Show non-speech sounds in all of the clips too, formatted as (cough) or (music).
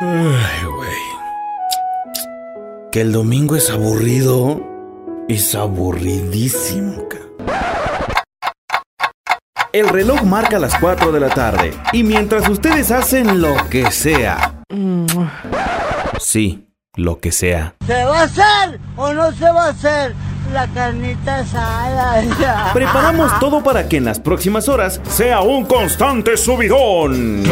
Ay, güey. Que el domingo es aburrido. Es aburridísimo, ca. El reloj marca las 4 de la tarde. Y mientras ustedes hacen lo que sea. Sí, lo que sea. ¿Se va a hacer o no se va a hacer la carnita asada? (laughs) Preparamos todo para que en las próximas horas sea un constante subidón.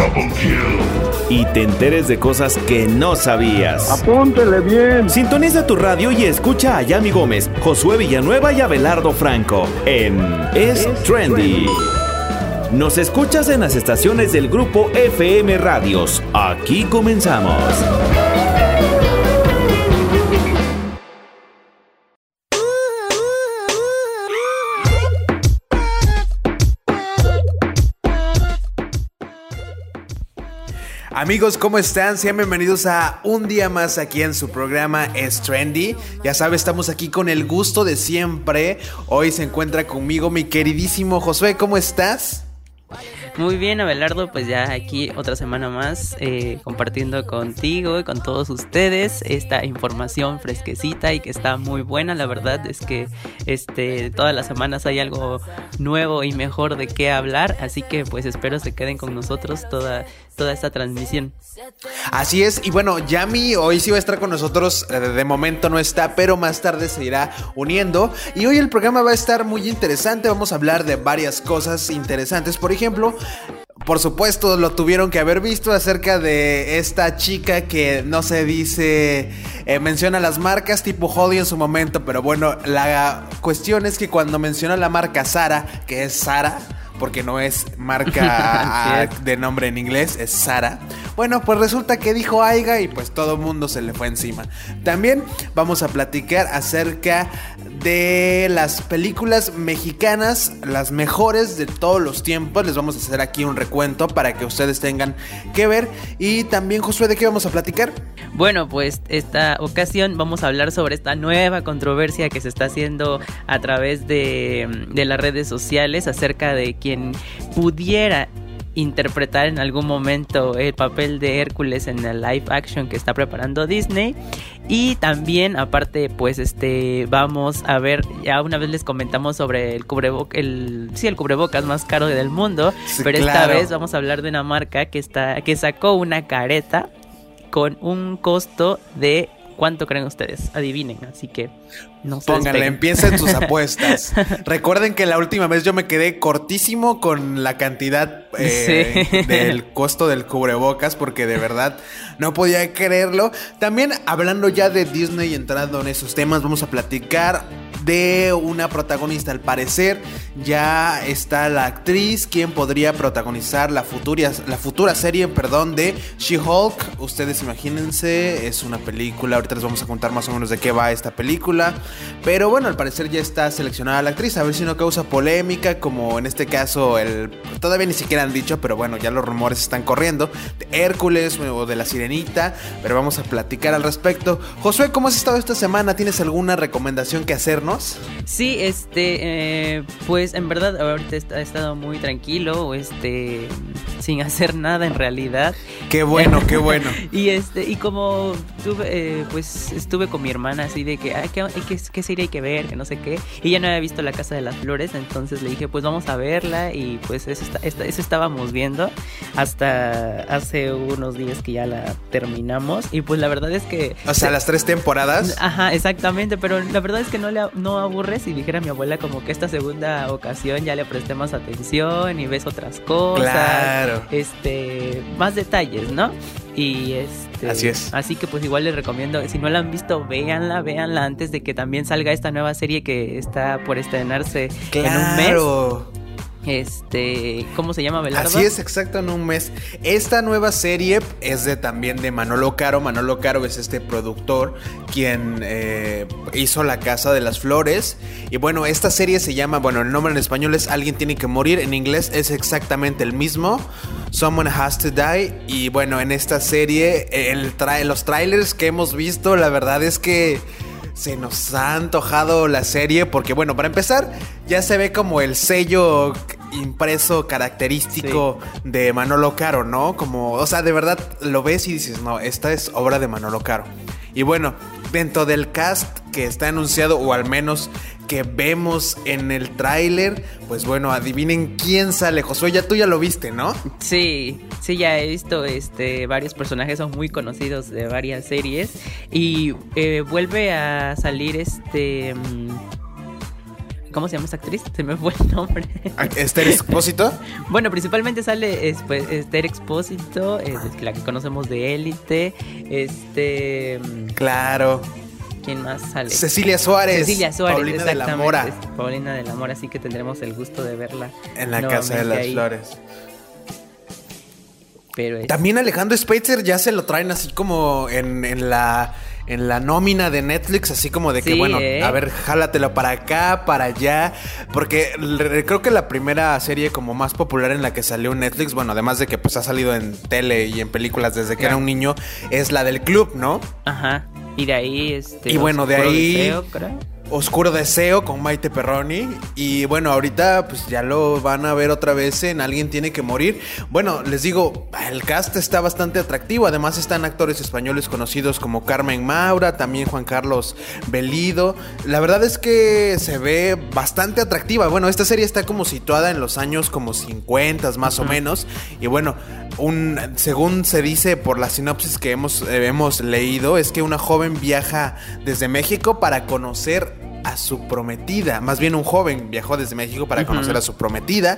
Y te enteres de cosas que no sabías. Apúntele bien. Sintoniza tu radio y escucha a Yami Gómez, Josué Villanueva y Abelardo Franco en Es Trendy. Nos escuchas en las estaciones del grupo FM Radios. Aquí comenzamos. Amigos, ¿cómo están? Sean bienvenidos a un día más aquí en su programa Es Trendy. Ya sabes, estamos aquí con el gusto de siempre. Hoy se encuentra conmigo mi queridísimo Josué, ¿cómo estás? Muy bien, Abelardo, pues ya aquí otra semana más eh, compartiendo contigo y con todos ustedes esta información fresquecita y que está muy buena. La verdad es que este todas las semanas hay algo nuevo y mejor de qué hablar, así que pues espero se queden con nosotros toda toda esta transmisión. Así es, y bueno, Yami hoy sí va a estar con nosotros, eh, de momento no está, pero más tarde se irá uniendo. Y hoy el programa va a estar muy interesante, vamos a hablar de varias cosas interesantes, por ejemplo... Por supuesto, lo tuvieron que haber visto acerca de esta chica que no se dice, eh, menciona las marcas tipo Holly en su momento, pero bueno, la cuestión es que cuando menciona la marca Sara, que es Sara, porque no es marca (laughs) de nombre en inglés, es Sara. Bueno, pues resulta que dijo Aiga y pues todo el mundo se le fue encima. También vamos a platicar acerca de las películas mexicanas, las mejores de todos los tiempos. Les vamos a hacer aquí un recuento para que ustedes tengan que ver. Y también, Josué, ¿de qué vamos a platicar? Bueno, pues esta ocasión vamos a hablar sobre esta nueva controversia que se está haciendo a través de, de las redes sociales acerca de quien pudiera interpretar en algún momento el papel de Hércules en el live action que está preparando Disney. Y también aparte pues este vamos a ver ya una vez les comentamos sobre el cubrebocas el sí el cubrebocas más caro del mundo pero esta vez vamos a hablar de una marca que está que sacó una careta con un costo de ¿Cuánto creen ustedes? Adivinen, así que no Pónganle, empiecen sus (laughs) apuestas. Recuerden que la última vez yo me quedé cortísimo con la cantidad eh, Sí. del costo del cubrebocas porque de verdad no podía creerlo. También hablando ya de Disney y entrando en esos temas, vamos a platicar de una protagonista. Al parecer ya está la actriz quien podría protagonizar la futura, la futura serie, perdón, de She-Hulk. Ustedes imagínense, es una película. Ahorita les vamos a contar más o menos de qué va esta película. Pero bueno, al parecer ya está seleccionada la actriz. A ver si no causa polémica, como en este caso el... Todavía ni siquiera han dicho, pero bueno, ya los rumores están corriendo. De Hércules o de la Sirenita. Pero vamos a platicar al respecto. Josué, ¿cómo has estado esta semana? ¿Tienes alguna recomendación que hacernos? Sí, este, eh, pues en verdad ahorita he estado muy tranquilo, este, sin hacer nada en realidad. Qué bueno, qué bueno. (laughs) Y este, y como tuve, eh, pues estuve con mi hermana así de que, ay, ¿qué, qué, qué serie hay que ver? Que no sé qué. Y ella no había visto La Casa de las Flores, entonces le dije, pues vamos a verla. Y pues eso, está- esta- eso estábamos viendo hasta hace unos días que ya la terminamos. Y pues la verdad es que... O sea, las tres temporadas. Ajá, exactamente, pero la verdad es que no le no aburre si dijera mi abuela como que esta segunda ocasión ya le presté más atención y ves otras cosas. Claro. Este, más detalles, ¿no? Y este Así es. Así que pues igual les recomiendo, si no la han visto, véanla, véanla antes de que también salga esta nueva serie que está por estrenarse en un mes. Este, ¿cómo se llama Belardo? Así es, exacto, en un mes. Esta nueva serie es de también de Manolo Caro. Manolo Caro es este productor quien eh, hizo La Casa de las Flores. Y bueno, esta serie se llama, bueno, el nombre en español es Alguien tiene que morir. En inglés es exactamente el mismo. Someone has to die. Y bueno, en esta serie, el los trailers que hemos visto, la verdad es que se nos ha antojado la serie porque bueno, para empezar, ya se ve como el sello impreso característico de Manolo Caro, ¿no? Como, o sea, de verdad lo ves y dices, no, esta es obra de Manolo Caro. Y bueno, dentro del cast que está anunciado, o al menos que vemos en el tráiler, pues bueno, adivinen quién sale. Josué, ya tú ya lo viste, ¿no? Sí, sí, ya he visto este varios personajes, son muy conocidos de varias series. Y eh, vuelve a salir este. mm, ¿Cómo se llama esta actriz? Se me fue el nombre. Esther Expósito. (laughs) Bueno, principalmente sale es, pues, Esther Expósito, eh, la que conocemos de Élite. Este. mm, Claro. ¿Quién más sale? Cecilia Suárez. Cecilia Suárez. Paulina de la Mora. Paulina de la Mora, así que tendremos el gusto de verla. En la Casa de las ahí. Flores. Pero es- También Alejandro Spitzer ya se lo traen así como en, en la en la nómina de Netflix, así como de que, Sí, bueno, ¿eh? a ver, jálatelo para acá, para allá, porque re- creo que la primera serie como más popular en la que salió Netflix, bueno, además de que pues ha salido en tele y en películas desde que era un niño, es la del club, ¿no? Ajá. Y de ahí, este. Y bueno, de ahí- Deseo, creo. Oscuro Deseo con Maite Perroni. Y bueno, ahorita pues ya lo van a ver otra vez en Alguien tiene que morir. Bueno, les digo, el cast está bastante atractivo. Además están actores españoles conocidos como Carmen Maura, también Juan Carlos Belido. La verdad es que se ve bastante atractiva. Bueno, esta serie está como situada en los años como 50 más o menos. Y bueno, un, según se dice por la sinopsis que hemos, eh, hemos leído, es que una joven viaja desde México para conocer a su prometida. Más bien un joven viajó desde México para conocer a su prometida.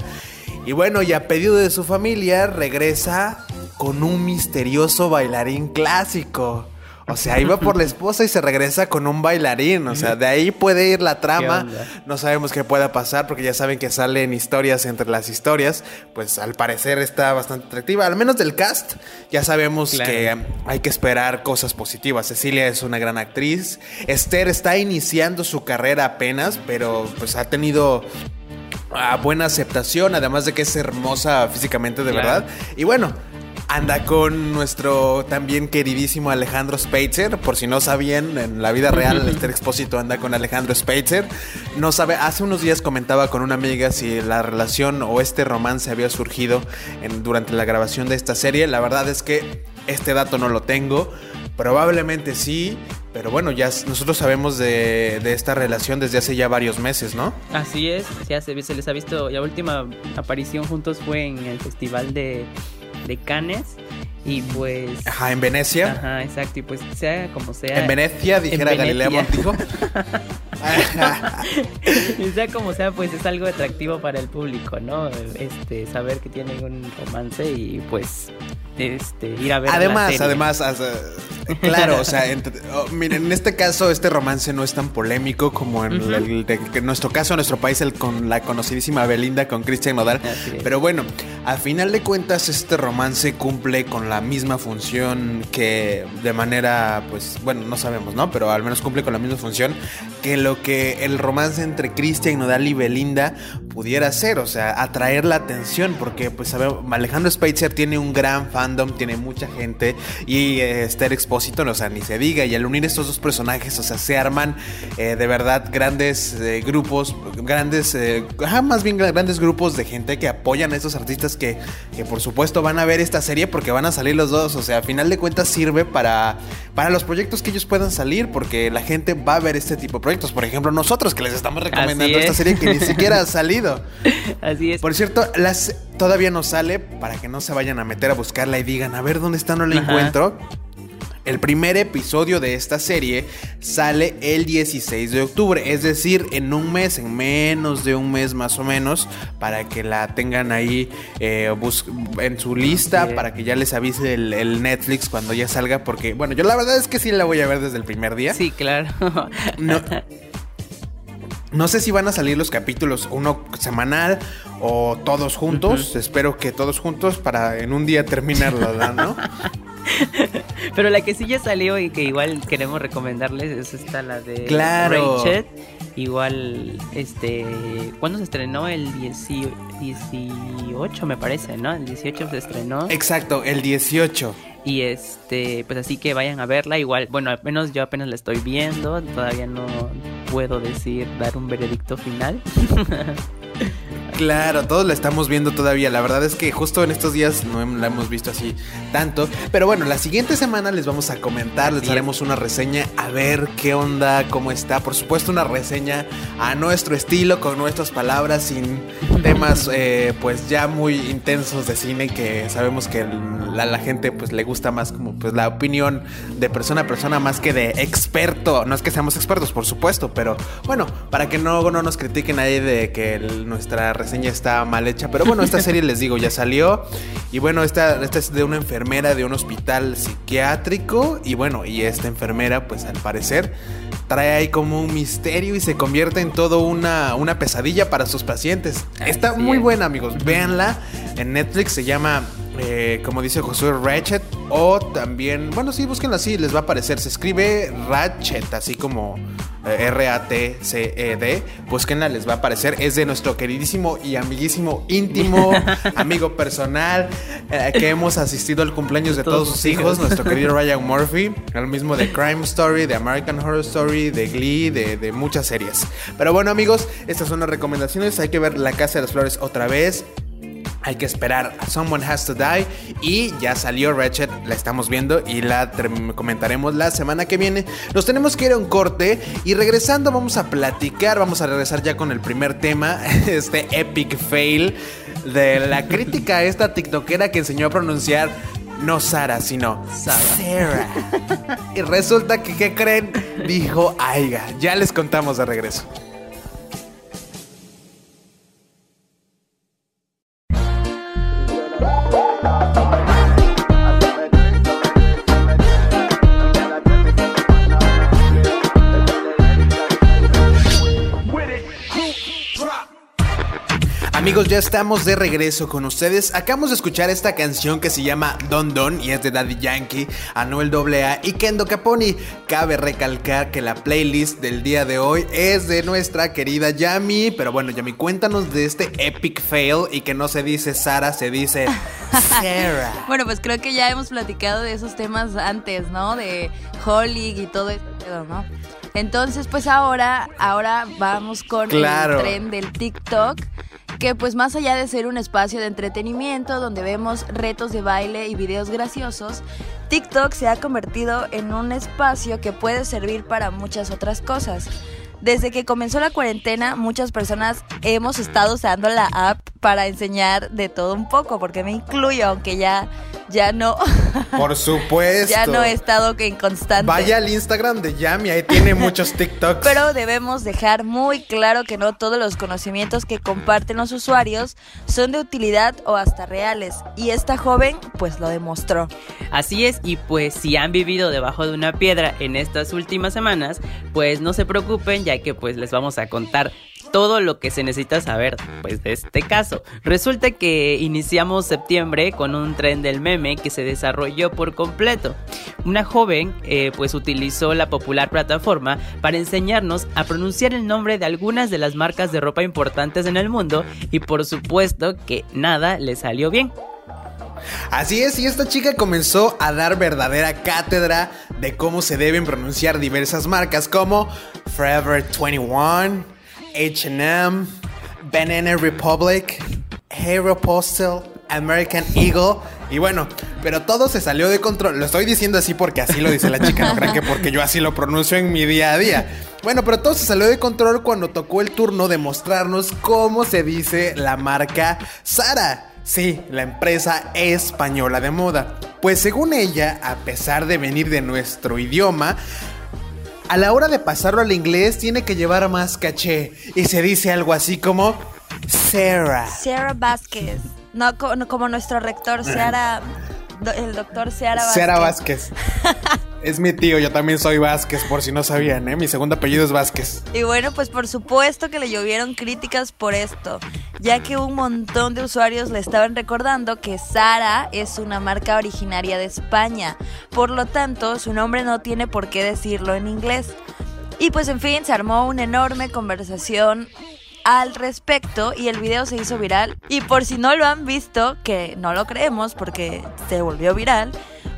Y bueno, y a pedido de su familia, regresa con un misterioso bailarín clásico. O sea, iba por la (laughs) esposa y se regresa con un bailarín. O sea, de ahí puede ir la trama. No sabemos qué pueda pasar porque ya saben que salen historias entre las historias. Pues al parecer está bastante atractiva. Al menos del cast ya sabemos Claro. que hay que esperar cosas positivas. Cecilia es una gran actriz. Esther está iniciando su carrera apenas, pero pues ha tenido ah, buena aceptación, además de que es hermosa físicamente de Claro. verdad. Y bueno, anda con nuestro también queridísimo Alejandro Speitzer. Por si no sabían, en la vida real, Esther Expósito anda con Alejandro Speitzer. No sabe, hace unos días comentaba con una amiga si la relación o este romance había surgido en- durante la grabación de esta serie. La verdad es que este dato no lo tengo. Probablemente sí, pero bueno, ya nosotros sabemos de, de esta relación desde hace ya varios meses, ¿no? Así es, ya se, se les ha visto. La última aparición juntos fue en el festival de, de Cannes. Y pues. Ajá, en Venecia. Ajá, exacto. Y pues sea como sea. En Venecia, dijera En Galilea Venecia. Montijo. (laughs) (laughs) y sea como sea, pues es algo atractivo para el público, ¿no? Este, saber que tienen un romance y pues. Este, ir a ver. la además, serie. además, eh, claro, o sea, entre- oh, miren, en este caso este romance no es tan polémico como en Ujú. el de- que en nuestro caso, en nuestro país, el con la conocidísima Belinda con Christian Nodal. Pero bueno, al final de cuentas este romance cumple con la misma función que de manera, pues, bueno, no sabemos, ¿no? Pero al menos cumple con la misma función que lo que el romance entre Christian Nodal y Belinda pudiera ser, o sea, atraer la atención, porque pues sabemos, Alejandro Speitzer tiene un gran fandom, tiene mucha gente y eh, Esther Expósito, o sea, ni se diga, y al unir estos dos personajes, o sea, se arman eh, de verdad grandes eh, grupos, grandes, eh, ajá, más bien gra- grandes grupos de gente que apoyan a estos artistas que, que por supuesto van a ver esta serie porque van a salir los dos, o sea, a final de cuentas sirve para, para los proyectos que ellos puedan salir, porque la gente va a ver este tipo de proyectos, por ejemplo, nosotros que les estamos recomendando esta es. serie que ni siquiera ha salido. (laughs) Así es. Por cierto, las, todavía no sale para que no se vayan a meter a buscarla y digan, a ver dónde está, no la Ajá. encuentro. El primer episodio de esta serie sale el 16 de octubre, es decir, en un mes, en menos de un mes más o menos, para que la tengan ahí eh, en su lista, para que ya les avise el, el Netflix cuando ya salga, porque bueno, yo la verdad es que sí la voy a ver desde el primer día. Sí, claro. No, (laughs) no sé si van a salir los capítulos uno semanal o todos juntos. Espero que todos juntos para en un día terminarlo, ¿no? (laughs) Pero la que sí ya salió y que igual queremos recomendarles es esta, la de Claro. Rachel. Igual, este, ¿cuándo se estrenó? El 10 18 me parece, ¿no? El 18 se estrenó. Exacto, el 18. Y este, pues así que vayan a verla. Igual, bueno, al menos yo apenas la estoy viendo. Todavía no puedo decir, dar un veredicto final. (laughs) Claro, todos la estamos viendo todavía. La verdad es que justo en estos días no la hemos visto así tanto. Pero bueno, la siguiente semana les vamos a comentar, les haremos una reseña a ver qué onda, cómo está. Por supuesto, una reseña a nuestro estilo, con nuestras palabras, sin (laughs) temas eh, pues ya muy intensos de cine que sabemos que la, la, gente pues le gusta más como pues la opinión de persona a persona más que de experto. No es que seamos expertos, por supuesto, pero bueno, para que no, no nos critiquen ahí de que nuestra reseña está mal hecha. Pero bueno, esta serie les digo, ya (laughs) salió. Y bueno, esta, esta es de una enfermera de un hospital psiquiátrico. Y bueno, y esta enfermera, pues al parecer, trae ahí como un misterio y se convierte en todo una, una pesadilla para sus pacientes. Está muy buena, amigos. Véanla. En Netflix se llama eh, como dice Josué, Ratchet. O también, bueno, sí, búsquenla así, les va a aparecer. Se escribe Ratchet, así como eh, R-A-T-C-E-D. Búsquenla, les va a aparecer. Es de nuestro queridísimo y amiguísimo íntimo, (laughs) amigo personal, eh, que hemos asistido al cumpleaños de todos, sus hijos, nuestro querido (laughs) Ryan Murphy. El mismo de Crime Story, de American Horror Story, de Glee, de, de muchas series. Pero bueno, amigos, estas son las recomendaciones. Hay que ver La Casa de las Flores otra vez. Hay que esperar a Someone Has to Die. Y ya salió Ratchet, la estamos viendo y la comentaremos la semana que viene. Nos tenemos que ir a un corte y regresando vamos a platicar. Vamos a regresar ya con el primer tema, (laughs) este epic fail de la crítica a esta TikTokera que enseñó a pronunciar no Sara, sino Sarah. (laughs) y resulta que, ¿qué creen? Dijo Aiga. Ya les contamos de regreso. Amigos, ya estamos de regreso con ustedes. Acabamos de escuchar esta canción que se llama Don Don y es de Daddy Yankee, Anuel AA y Kendo Caponi. Cabe recalcar que la playlist del día de hoy es de nuestra querida Yami. Pero bueno, Yami, cuéntanos de este epic fail y que no se dice Sara, se dice (laughs) Sarah. bueno, pues creo que ya hemos platicado de esos temas antes, ¿no? De Holly y todo eso, ¿no? Entonces, pues ahora, ahora vamos con el tren del TikTok que pues más allá de ser un espacio de entretenimiento donde vemos retos de baile y videos graciosos, TikTok se ha convertido en un espacio que puede servir para muchas otras cosas. Desde que comenzó la cuarentena, muchas personas hemos estado usando la app para enseñar de todo un poco, porque me incluyo, aunque ya, ya no. (laughs) Por supuesto. ya no he estado en constante. Vaya al Instagram de Yami, ahí tiene (laughs) muchos TikToks. Pero debemos dejar muy claro que no todos los conocimientos que comparten los usuarios son de utilidad o hasta reales. Y esta joven, pues lo demostró. Así es, y pues si han vivido debajo de una piedra en estas últimas semanas, pues no se preocupen, ya que pues les vamos a contar todo lo que se necesita saber pues de este caso. Resulta que iniciamos septiembre con un tren del meme que se desarrolló por completo. Una joven eh, pues utilizó la popular plataforma para enseñarnos a pronunciar el nombre de algunas de las marcas de ropa importantes en el mundo y por supuesto que nada le salió bien. Así es, y esta chica comenzó a dar verdadera cátedra de cómo se deben pronunciar diversas marcas como Forever 21, HM, Banana Republic, Hero Postal, American Eagle. Y bueno, pero todo se salió de control. Lo estoy diciendo así porque así lo dice la chica, no crean que porque yo así lo pronuncio en mi día a día. Bueno, pero todo se salió de control cuando tocó el turno de mostrarnos cómo se dice la marca Sara. Sí, la empresa española de moda. Pues según ella, a pesar de venir de nuestro idioma, a la hora de pasarlo al inglés tiene que llevar más caché y se dice algo así como Sarah. Sarah Vázquez. No, como nuestro rector, (laughs) Sarah, el doctor Sarah Vázquez. Sarah Vázquez. (laughs) Es mi tío, yo también soy Vázquez, por si no sabían, ¿eh? Mi segundo apellido es Vázquez. Y bueno, pues por supuesto que le llovieron críticas por esto, ya que un montón de usuarios le estaban recordando que Sara es una marca originaria de España, por lo tanto su nombre no tiene por qué decirlo en inglés. Y pues en fin, se armó una enorme conversación al respecto y el video se hizo viral. Y por si no lo han visto, que no lo creemos porque se volvió viral,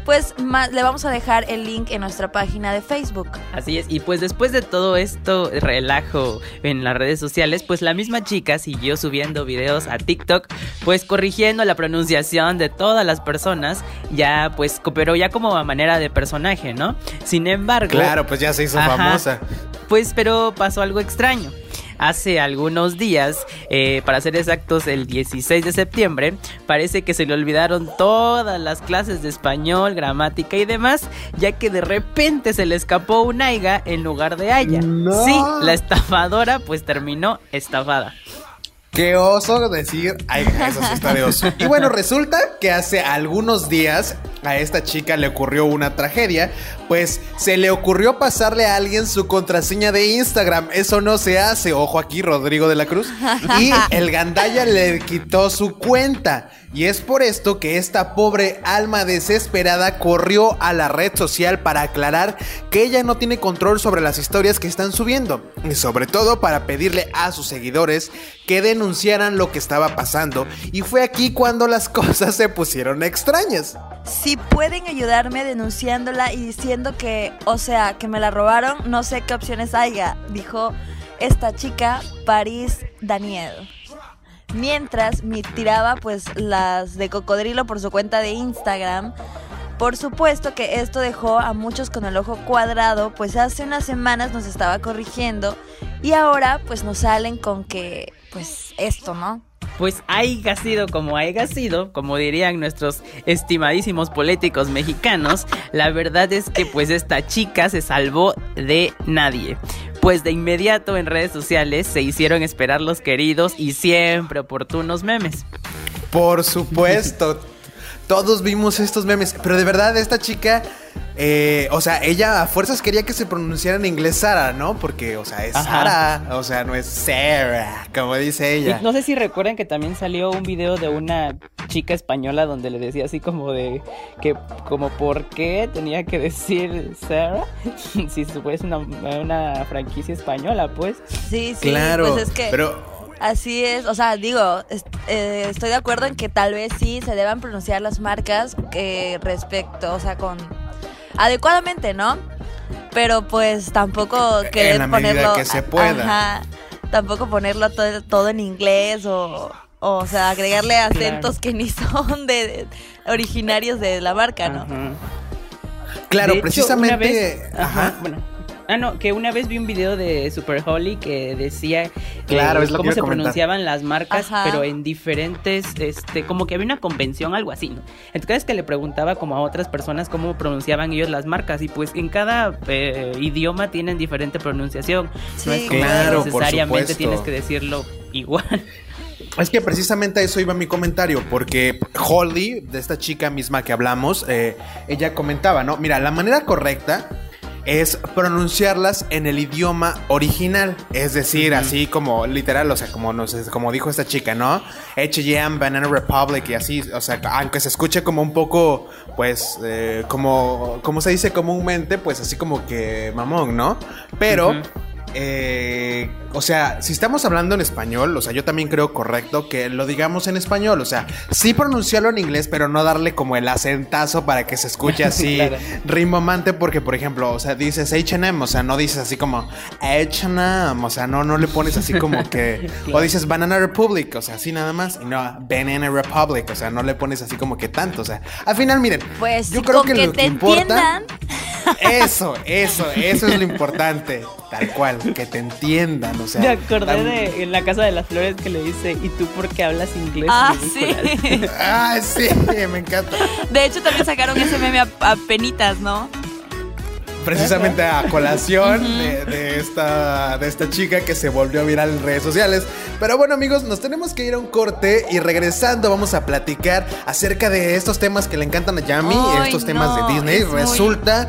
pues le vamos a dejar el link en nuestra página de Facebook. Así es, y pues después de todo esto relajo en las redes sociales, pues la misma chica siguió subiendo videos a TikTok, pues corrigiendo la pronunciación de todas las personas, ya pues, pero ya como a manera de personaje, ¿no? Sin embargo... Claro, pues ya se hizo famosa. Pues pero pasó algo extraño hace algunos días, eh, para ser exactos el 16 de septiembre, parece que se le olvidaron todas las clases de español, gramática y demás, ya que de repente se le escapó un aiga en lugar de haya. Sí, la estafadora pues terminó estafada. Qué oso decir, ay, (laughs) eso sí está de oso. Y bueno, resulta que hace algunos días a esta chica le ocurrió una tragedia, pues se le ocurrió pasarle a alguien su contraseña de Instagram. Eso no se hace, ojo aquí, Rodrigo de la Cruz. (laughs) Y el gandaya le quitó su cuenta. Y es por esto que esta pobre alma desesperada corrió a la red social para aclarar que ella no tiene control sobre las historias que están subiendo. Y sobre todo para pedirle a sus seguidores que denunciaran lo que estaba pasando. Y fue aquí cuando las (laughs) cosas se pusieron extrañas. Si pueden ayudarme denunciándola y diciendo que, o sea, que me la robaron, no sé qué opciones haya, dijo esta chica, París Daniel mientras me tiraba pues las de cocodrilo por su cuenta de Instagram. Por supuesto que esto dejó a muchos con el ojo cuadrado, pues hace unas semanas nos estaba corrigiendo y ahora pues nos salen con que pues esto, ¿no? Pues haya sido como haya sido, como dirían nuestros estimadísimos políticos mexicanos, la verdad es que pues esta chica se salvó de nadie pues de inmediato en redes sociales se hicieron esperar los queridos y siempre oportunos memes. Por supuesto, todos vimos estos memes, pero de verdad esta chica eh, o sea, ella a fuerzas quería que se pronunciara en inglés Sara, ¿no? Porque, o sea, es Sara, o sea, no es Sarah, como dice ella. no sé si recuerdan que también salió un video de una chica española donde le decía así como de que, como, ¿por qué tenía que decir Sarah? (laughs) si es una, una franquicia española, pues. Sí, sí, claro, pues es que. Pero Así es, o sea, digo, eh, estoy de acuerdo en que tal vez sí se deban pronunciar las marcas que respecto, o sea, con adecuadamente, ¿no? Pero pues tampoco querer ponerlo que se pueda. tampoco ponerlo todo, en inglés o o sea, agregarle acentos que ni (laughs) son de, originarios de la marca, ¿no? Claro, precisamente, ajá, bueno Ah, no, que una vez vi un video de Super Holly que decía claro, es cómo se pronunciaban las marcas, pero en diferentes, este, como que había una convención, algo así, ¿no? Entonces que le preguntaba como a otras personas cómo pronunciaban ellos las marcas y pues en cada eh, idioma tienen diferente pronunciación. no es como claro, necesariamente tienes que decirlo igual. Es que precisamente a eso iba mi comentario, porque Holly, de esta chica misma que hablamos, eh, ella comentaba, ¿no? Mira, la manera correcta es pronunciarlas en el idioma original. Es decir, así como literal, o sea, como, no sé, como dijo esta chica, ¿no? H&M, Banana Republic y así, o sea, aunque se escuche como un poco, pues, eh, como, como se dice comúnmente, pues así como que mamón, ¿no? Pero... Eh, o sea, si estamos hablando en español, o sea, yo también creo correcto que lo digamos en español. O sea, sí pronunciarlo en inglés, pero no darle como el acentazo para que se escuche (laughs) así rimomante. Porque, por ejemplo, o sea, dices HM, o sea, no dices así como HM, o sea, no, no le pones así como que. (laughs) O dices Banana Republic, o sea, así nada más. Y no, Banana Republic, o sea, no le pones así como que tanto. O sea, al final, miren, pues yo creo que, lo que importa. Eso, eso, eso es lo importante. Tal cual, que te entiendan, o sea. Me acordé de en la casa de las flores que le dice, ¿y tú por qué hablas inglés? Ah, sí. (laughs) ah, sí, me encanta. De hecho, también sacaron ese meme a penitas, ¿no? Precisamente a colación de, esta, de esta chica que se volvió viral en redes sociales. Pero bueno amigos, nos tenemos que ir a un corte y regresando vamos a platicar acerca de estos temas que le encantan a Yami, estos temas de Disney. Resulta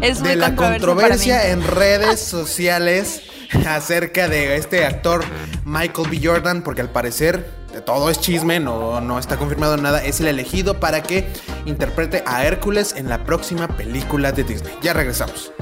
de la controversia en (laughs) redes sociales (laughs) acerca de este actor Michael B. Jordan, porque al parecer todo es chisme, no, no está confirmado nada, es el elegido para que interprete a Hércules en la próxima película de Disney. Ya regresamos.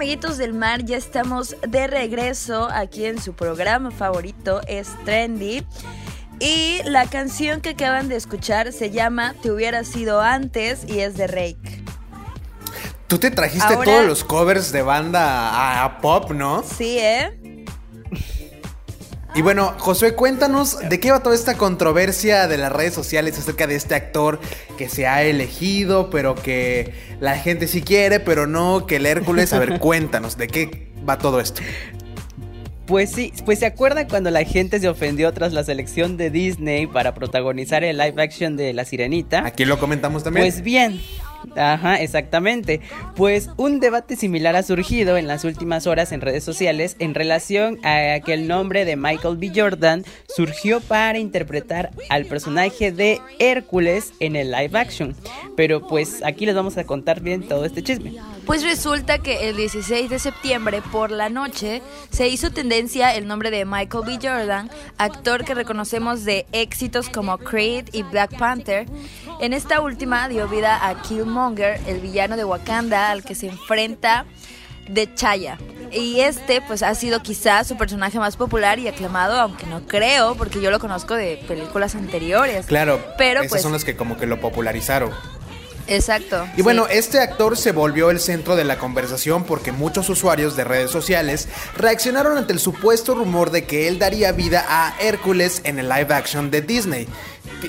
Amiguitos del mar, ya estamos de regreso aquí en su programa favorito, es Trendy. Y la canción que acaban de escuchar se llama Te hubiera sido antes y es de Rake. Tú te trajiste todos los covers de banda a, pop, ¿no? Sí, ¿eh? Y bueno, Josué, cuéntanos de qué va toda esta controversia de las redes sociales acerca de este actor que se ha elegido, pero que la gente sí quiere, pero no, que el Hércules. A ver, (laughs) cuéntanos, ¿de qué va todo esto? Pues sí, pues se acuerda cuando la gente se ofendió tras la selección de Disney para protagonizar el live action de La Sirenita. Aquí lo comentamos también. Pues bien, Ajá, exactamente. Pues un debate similar ha surgido en las últimas horas en redes sociales en relación a que el nombre de Michael B. Jordan surgió para interpretar al personaje de Hércules en el live action. Pero pues aquí les vamos a contar bien todo este chisme. Pues resulta que el 16 de septiembre por la noche se hizo tendencia el nombre de Michael B. Jordan, actor que reconocemos de éxitos como Creed y Black Panther. En esta última dio vida a Kill Monger, el villano de Wakanda al que se enfrenta de Chaya. Y este, pues, ha sido quizás su personaje más popular y aclamado, aunque no creo, porque yo lo conozco de películas anteriores. Claro, pero esas pues, son las que como que lo popularizaron. Exacto. Y bueno, este actor se volvió el centro de la conversación porque muchos usuarios de redes sociales reaccionaron ante el supuesto rumor de que él daría vida a Hércules en el live action de Disney.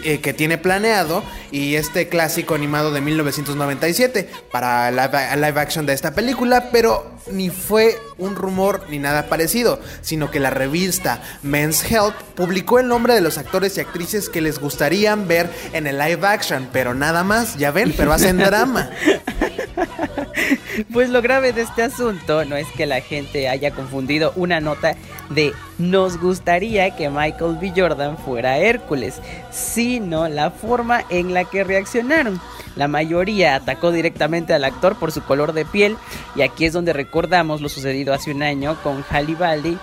Eh, que tiene planeado y este clásico animado de 1997 para la live action de esta película, pero ni fue un rumor ni nada parecido, sino que la revista Men's Health publicó el nombre de los actores y actrices que les gustarían ver en el live action, pero nada más, ya ven, pero hacen drama. (laughs) Pues lo grave de este asunto no es que la gente haya confundido una nota de nos gustaría que Michael B. Jordan fuera Hércules, sino la forma en la que reaccionaron. La mayoría atacó directamente al actor por su color de piel y aquí es donde recordamos lo sucedido hace un año con Halle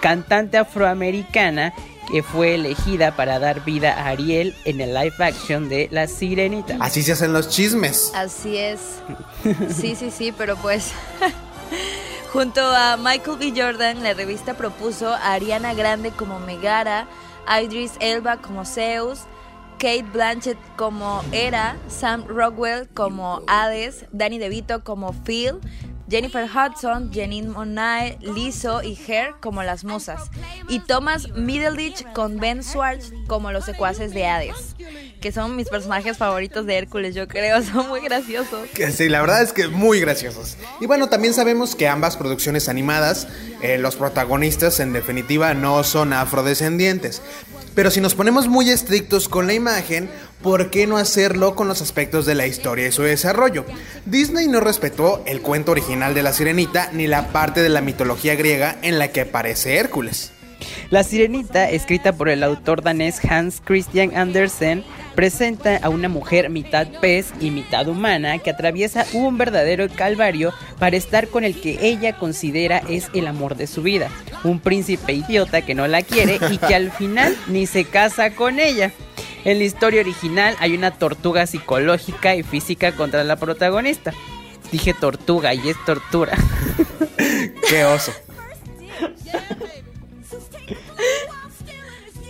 cantante afroamericana que fue elegida para dar vida a Ariel en el live action de La Sirenita. Así se hacen los chismes. Así es. (laughs) Sí, sí, sí, pero pues (laughs) junto a Michael B. Jordan, la revista propuso a Ariana Grande como Megara, a Idris Elba como Zeus, Kate Blanchett como Hera, Sam Rockwell como Hades, Danny DeVito como Phil, Jennifer Hudson, Janine Monae, Lizzo y Her como las musas, y Thomas Middleditch con Ben Schwartz como los secuaces de Hades, que son mis personajes favoritos de Hércules, yo creo, (laughs) son muy graciosos. Sí, la verdad es que muy graciosos. Y bueno, también sabemos que ambas producciones animadas, eh, los protagonistas en definitiva no son afrodescendientes, pero si nos ponemos muy estrictos con la imagen, ¿por qué no hacerlo con los aspectos de la historia y su desarrollo? Disney no respetó el cuento original de la sirenita ni la parte de la mitología griega en la que aparece Hércules. La Sirenita, escrita por el autor danés Hans Christian Andersen, presenta a una mujer mitad pez y mitad humana que atraviesa un verdadero calvario para estar con el que ella considera es el amor de su vida, un príncipe idiota que no la quiere y que al final ni se casa con ella. En la historia original hay una tortuga psicológica y física contra la protagonista. Dije tortuga y es tortura. Qué oso. (laughs)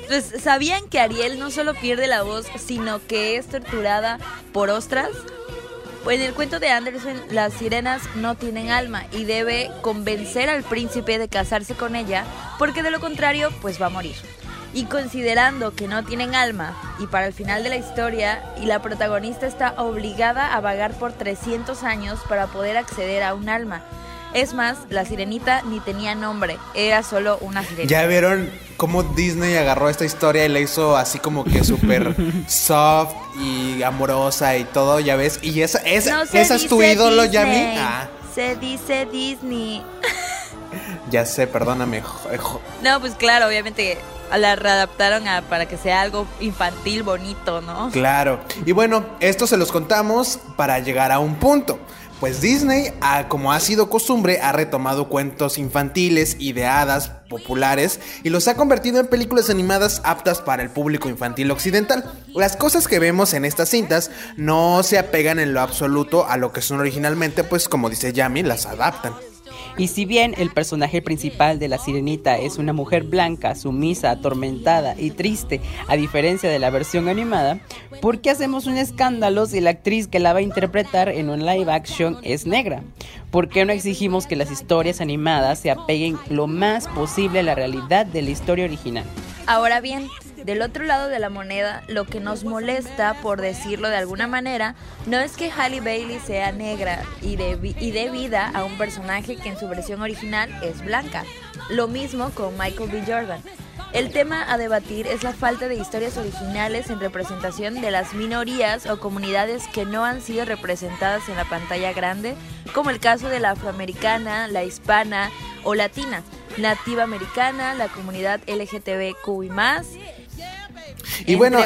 Pues, ¿sabían que Ariel no solo pierde la voz, sino que es torturada por ostras? Pues en el cuento de Anderson, las sirenas no tienen alma y debe convencer al príncipe de casarse con ella, porque de lo contrario, pues va a morir. Y considerando que no tienen alma y para el final de la historia, y la protagonista está obligada a vagar por 300 años para poder acceder a un alma, es más, la sirenita ni tenía nombre, era solo una sirenita. ¿Ya vieron cómo Disney agarró esta historia y la hizo así como que súper (laughs) soft y amorosa y todo, ya ves? Y esa, esa, es tu ídolo, Yami. Ah. Se dice Disney. (laughs) ya sé, perdóname. No, pues claro, obviamente la readaptaron para que sea algo infantil, bonito, ¿no? Claro. Y bueno, esto se los contamos para llegar a un punto. Pues Disney, como ha sido costumbre, ha retomado cuentos infantiles y de populares y los ha convertido en películas animadas aptas para el público infantil occidental. Las cosas que vemos en estas cintas no se apegan en lo absoluto a lo que son originalmente, pues como dice Yami, las adaptan. Y si bien el personaje principal de la sirenita es una mujer blanca, sumisa, atormentada y triste, a diferencia de la versión animada, ¿por qué hacemos un escándalo si la actriz que la va a interpretar en un live action es negra? ¿Por qué no exigimos que las historias animadas se apeguen lo más posible a la realidad de la historia original? Ahora bien, del otro lado de la moneda, lo que nos molesta, por decirlo de alguna manera, no es que Halle Bailey sea negra y dé y vida a un personaje que en su versión original es blanca. Lo mismo con Michael B. Jordan. El tema a debatir es la falta de historias originales en representación de las minorías o comunidades que no han sido representadas en la pantalla grande, como el caso de la afroamericana, la hispana o latina, nativa americana, la comunidad LGTBQ y bueno,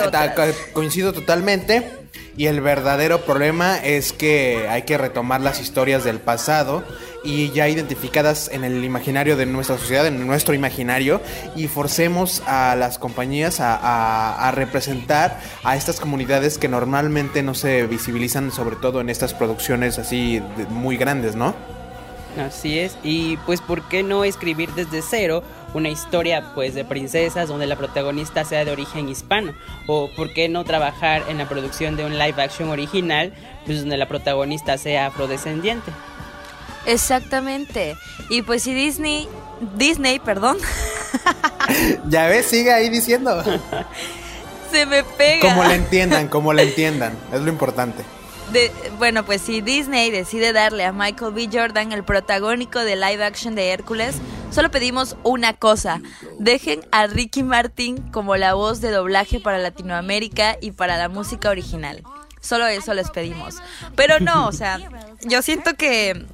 coincido totalmente. Y el verdadero problema es que hay que retomar las historias del pasado y ya identificadas en el imaginario de nuestra sociedad, en nuestro imaginario, y forcemos a las compañías a, representar a estas comunidades que normalmente no se visibilizan, sobre todo en estas producciones así muy grandes, ¿no? Así es, y pues ¿por qué no escribir desde cero una historia pues de princesas donde la protagonista sea de origen hispano? ¿O por qué no trabajar en la producción de un live action original pues donde la protagonista sea afrodescendiente? Exactamente. Y pues si Disney, Disney, perdón. (laughs) ya ves, sigue ahí diciendo. (laughs) Se me pega. Como le entiendan, como le entiendan, es lo importante bueno, pues si Disney decide darle a Michael B. Jordan el protagónico de live action de Hércules, solo pedimos una cosa, dejen a Ricky Martin como la voz de doblaje para Latinoamérica y para la música original. Solo eso les pedimos. Pero no, o sea, yo siento que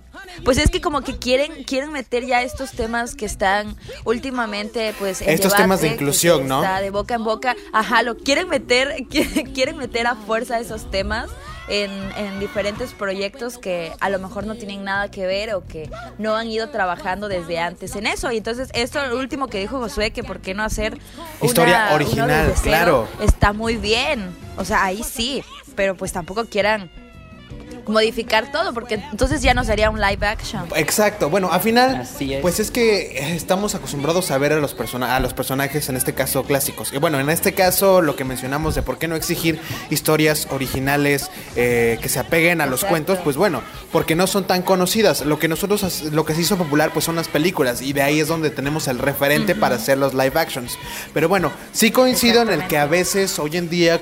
pues es que como que quieren quieren meter ya estos temas que están últimamente pues en estos temas de inclusión, ¿no? de boca en boca, ajá, lo quieren meter (laughs) quieren meter a fuerza esos temas en, diferentes proyectos que a lo mejor no tienen nada que ver o que no han ido trabajando desde antes en eso. Y entonces, esto lo último que dijo Josué, que por qué no hacer historia original, claro. Está muy bien. O sea, ahí sí, pero pues tampoco quieran modificar todo, porque entonces ya no sería un live action. Exacto. Bueno, al final, pues es que estamos acostumbrados a ver a los, a los personajes, en este caso clásicos. Y bueno, en este caso, lo que mencionamos de por qué no exigir historias originales eh, que se apeguen a los cuentos, pues bueno, porque no son tan conocidas. Lo que nosotros, lo que se hizo popular, pues son las películas, y de ahí es donde tenemos el referente para hacer los live actions. Pero bueno, sí coincido en el que a veces hoy en día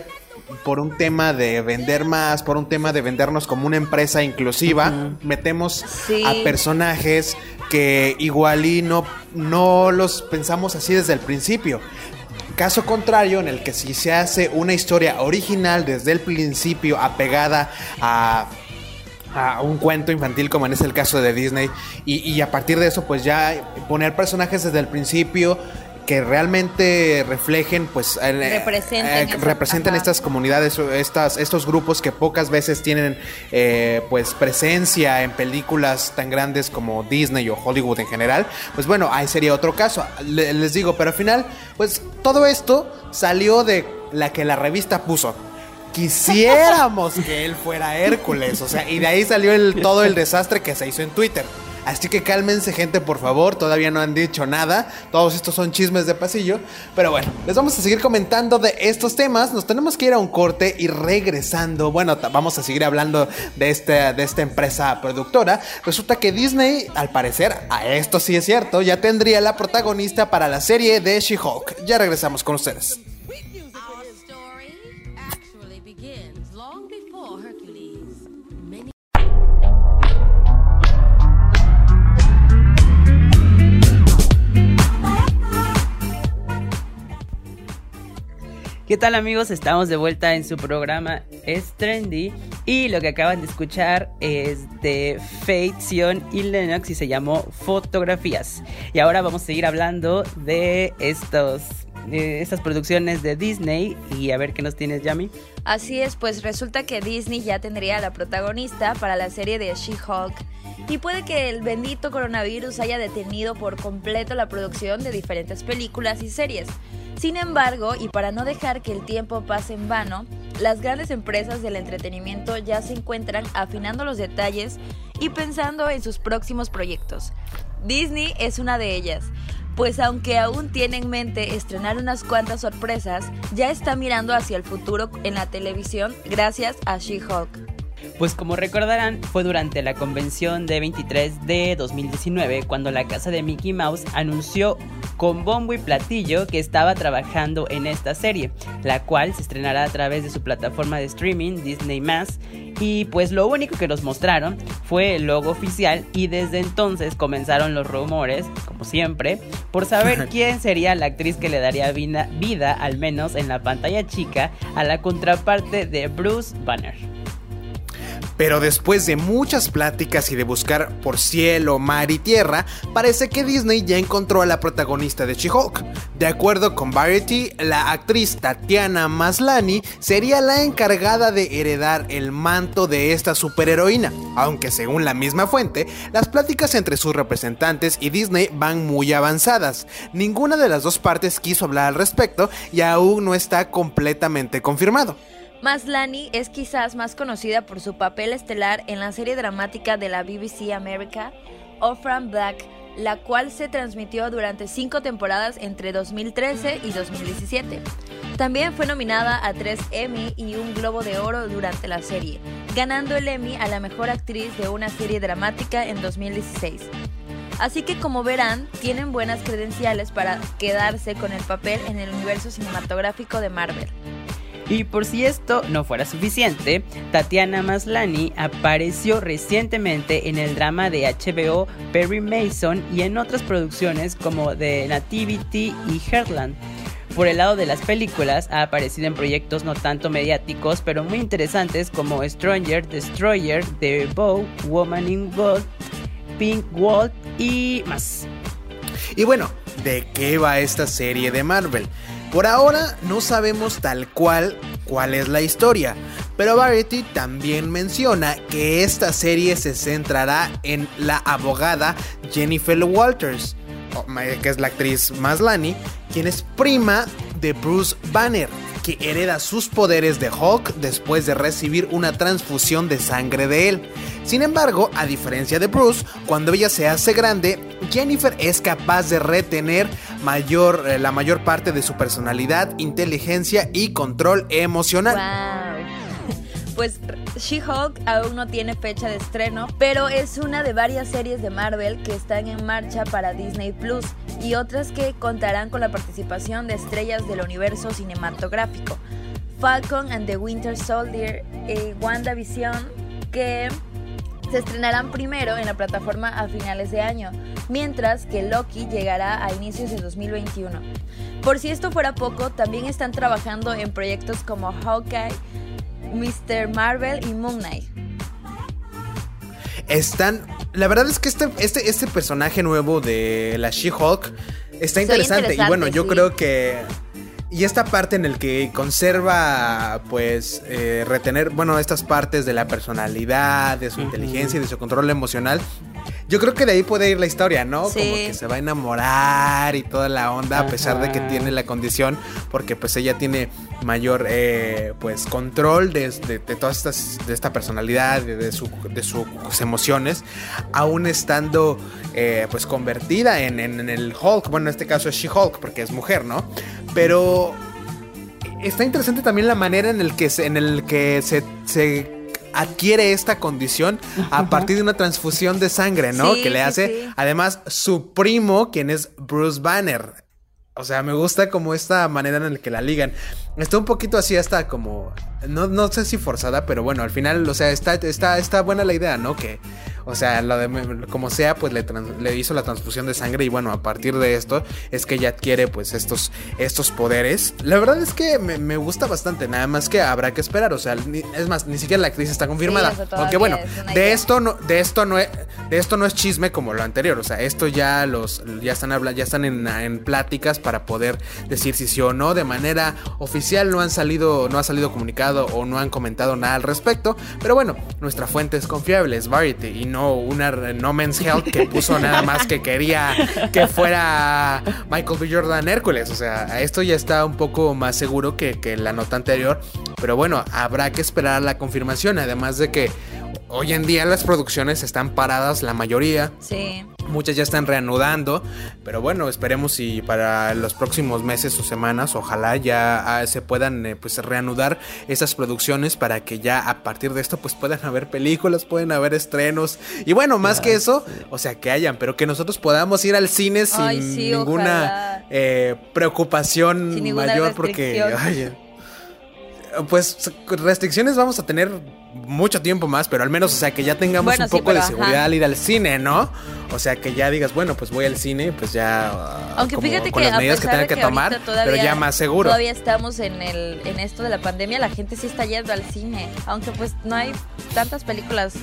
por un tema de vender más, por un tema de vendernos como una empresa inclusiva, metemos a personajes que igual y no, no los pensamos así desde el principio. Caso contrario, en el que si se hace una historia original desde el principio, apegada a a un cuento infantil como en es el caso de Disney y, y, a partir de eso pues ya poner personajes desde el principio que realmente reflejen, pues, eh, representen, estas comunidades, estas, estos grupos que pocas veces tienen, eh, pues, presencia en películas tan grandes como Disney o Hollywood en general, pues bueno, ahí sería otro caso, les digo, pero al final, pues, todo esto salió de la que la revista puso. Quisiéramos que él fuera Hércules, o sea, y de ahí salió el, todo el desastre que se hizo en Twitter. Así que cálmense gente, por favor, todavía no han dicho nada. Todos estos son chismes de pasillo. Pero bueno, les vamos a seguir comentando de estos temas. Nos tenemos que ir a un corte y regresando. Bueno, vamos a seguir hablando de, este, de esta empresa productora. Resulta que Disney, al parecer, a esto sí es cierto, ya tendría la protagonista para la serie de She-Hulk. Ya regresamos con ustedes. ¿Qué tal amigos? Estamos de vuelta en su programa Es Trendy y lo que acaban de escuchar es de Fate, Sion y Lennox y se llamó Fotografías. Y ahora vamos a seguir hablando de estos estas producciones de Disney y a ver qué nos tienes, Yami. Así es, pues resulta que Disney ya tendría la protagonista para la serie de She-Hulk y puede que el bendito coronavirus haya detenido por completo la producción de diferentes películas y series. Sin embargo, y para no dejar que el tiempo pase en vano, las grandes empresas del entretenimiento ya se encuentran afinando los detalles y pensando en sus próximos proyectos. Disney es una de ellas, pues aunque aún tiene en mente estrenar unas cuantas sorpresas, ya está mirando hacia el futuro en la televisión gracias a She-Hulk. Pues como recordarán, fue durante la convención de 23 de 2019 cuando la casa de Mickey Mouse anunció con bombo y platillo que estaba trabajando en esta serie, la cual se estrenará a través de su plataforma de streaming Disney y pues lo único que nos mostraron fue el logo oficial y desde entonces comenzaron los rumores, como siempre, por saber (laughs) quién sería la actriz que le daría vida, vida al menos en la pantalla chica a la contraparte de Bruce Banner. Pero después de muchas pláticas y de buscar por cielo, mar y tierra, parece que Disney ya encontró a la protagonista de She-Hulk. De acuerdo con Variety, la actriz Tatiana Maslany sería la encargada de heredar el manto de esta superheroína, aunque según la misma fuente, las pláticas entre sus representantes y Disney van muy avanzadas. Ninguna de las dos partes quiso hablar al respecto y aún no está completamente confirmado. Maslany es quizás más conocida por su papel estelar en la serie dramática de la BBC America, Orphan Black, la cual se transmitió durante cinco temporadas entre 2013 y 2017. También fue nominada a tres Emmy y un Globo de Oro durante la serie, ganando el Emmy a la mejor actriz de una serie dramática en 2016. Así que como verán, tienen buenas credenciales para quedarse con el papel en el universo cinematográfico de Marvel. Y por si esto no fuera suficiente, Tatiana Maslany apareció recientemente en el drama de HBO Perry Mason y en otras producciones como The Nativity y Heartland. Por el lado de las películas, ha aparecido en proyectos no tanto mediáticos, pero muy interesantes como Stranger, Destroyer, The Bow, Woman in Gold, Pink Wall y más. Y bueno, ¿de qué va esta serie de Marvel? Por ahora no sabemos tal cual cuál es la historia, pero Variety también menciona que esta serie se centrará en la abogada Jennifer Walters, que es la actriz Maslany, quien es prima de Bruce Banner, que hereda sus poderes de Hulk después de recibir una transfusión de sangre de él. Sin embargo, a diferencia de Bruce, cuando ella se hace grande, Jennifer es capaz de retener mayor, eh, la mayor parte de su personalidad, inteligencia y control emocional. Pues She-Hulk aún no tiene fecha de estreno, pero es una de varias series de Marvel que están en marcha para Disney Plus y otras que contarán con la participación de estrellas del universo cinematográfico. Falcon and the Winter Soldier y WandaVision, que se estrenarán primero en la plataforma a finales de año, mientras que Loki llegará a inicios de 2021. Por si esto fuera poco, también están trabajando en proyectos como Hawkeye, Mr. Marvel y Moon Knight. Están. La verdad es que este, este, este personaje nuevo de la She-Hulk está interesante, Y bueno, yo creo que. Y esta parte en el que conserva, pues, eh, retener, bueno, estas partes de la personalidad, de su inteligencia y de su control emocional, yo creo que de ahí puede ir la historia, ¿no? Como que se va a enamorar y toda la onda, a pesar de que tiene la condición, porque pues ella tiene mayor eh, pues control de, todas estas, de esta personalidad, de, su, de sus emociones, aún estando eh, pues convertida en, en, el Hulk, bueno, en este caso es She-Hulk, porque es mujer, ¿no? Pero está interesante también la manera en el que se, en el que se, se adquiere esta condición a partir de una transfusión de sangre, ¿no? que le hace además su primo, quien es Bruce Banner. O sea, me gusta como esta manera en la que la ligan. Está un poquito así hasta como... No, no sé si forzada, pero bueno, al final, o sea, está, está, está buena la idea, ¿no? Que o sea, lo de, como sea, pues le, le, hizo la transfusión de sangre y bueno, a partir de esto es que ella adquiere pues estos, estos poderes. La verdad es que me, gusta bastante, nada más que habrá que esperar, o sea, es más, ni siquiera la actriz está confirmada. Aunque bueno, de esto no, de esto no es, de esto no es chisme como lo anterior, o sea, esto ya los, ya están hablando, ya están en, en pláticas para poder decir si sí o no, de manera oficial no han salido, no ha salido comunicado o no han comentado nada al respecto, pero bueno, nuestra fuente es confiable, es Variety y no una No Men's Health que puso nada más que quería que fuera Michael B. Jordan Hércules. O sea, esto ya está un poco más seguro que, que la nota anterior. Pero bueno, habrá que esperar la confirmación. Además de que hoy en día las producciones están paradas, la mayoría. Sí. Muchas ya están reanudando, pero bueno, esperemos si para los próximos meses o semanas, ojalá ya ah, se puedan eh, pues reanudar esas producciones para que ya a partir de esto pues puedan haber películas, pueden haber estrenos. Y bueno, más que eso, o sea, que hayan, pero que nosotros podamos ir al cine sin ninguna eh, preocupación mayor porque (laughs) pues restricciones vamos a tener mucho tiempo más, pero al menos, o sea, que ya tengamos un poco de seguridad al ir al cine, ¿no? O sea, que ya digas, bueno, pues voy al cine, pues ya. Aunque fíjate con que las medidas que tengan que, tomar, pero ya más seguro. Todavía estamos en el en esto de la pandemia, la gente sí está yendo al cine, aunque pues no hay tantas películas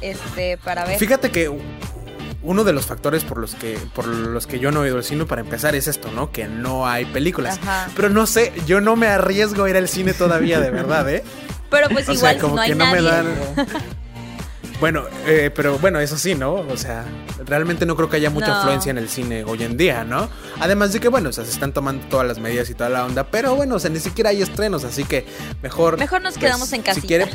este para ver. Fíjate que uno de los factores por los que por los que yo no he ido al cine para empezar es esto, ¿no? Que no hay películas. Pero no sé, yo no me arriesgo a ir al cine todavía, de verdad, ¿eh? (laughs) Pero pues (laughs) igual no hay nadie. Bueno, eh, pero bueno, eso sí, ¿no? O sea, realmente no creo que haya mucha influencia en el cine hoy en día, ¿no? Además de que, bueno, o sea, se están tomando todas las medidas y toda la onda, pero bueno, o sea, ni siquiera hay estrenos, así que mejor... Mejor nos pues, quedamos en casa. Si quiere,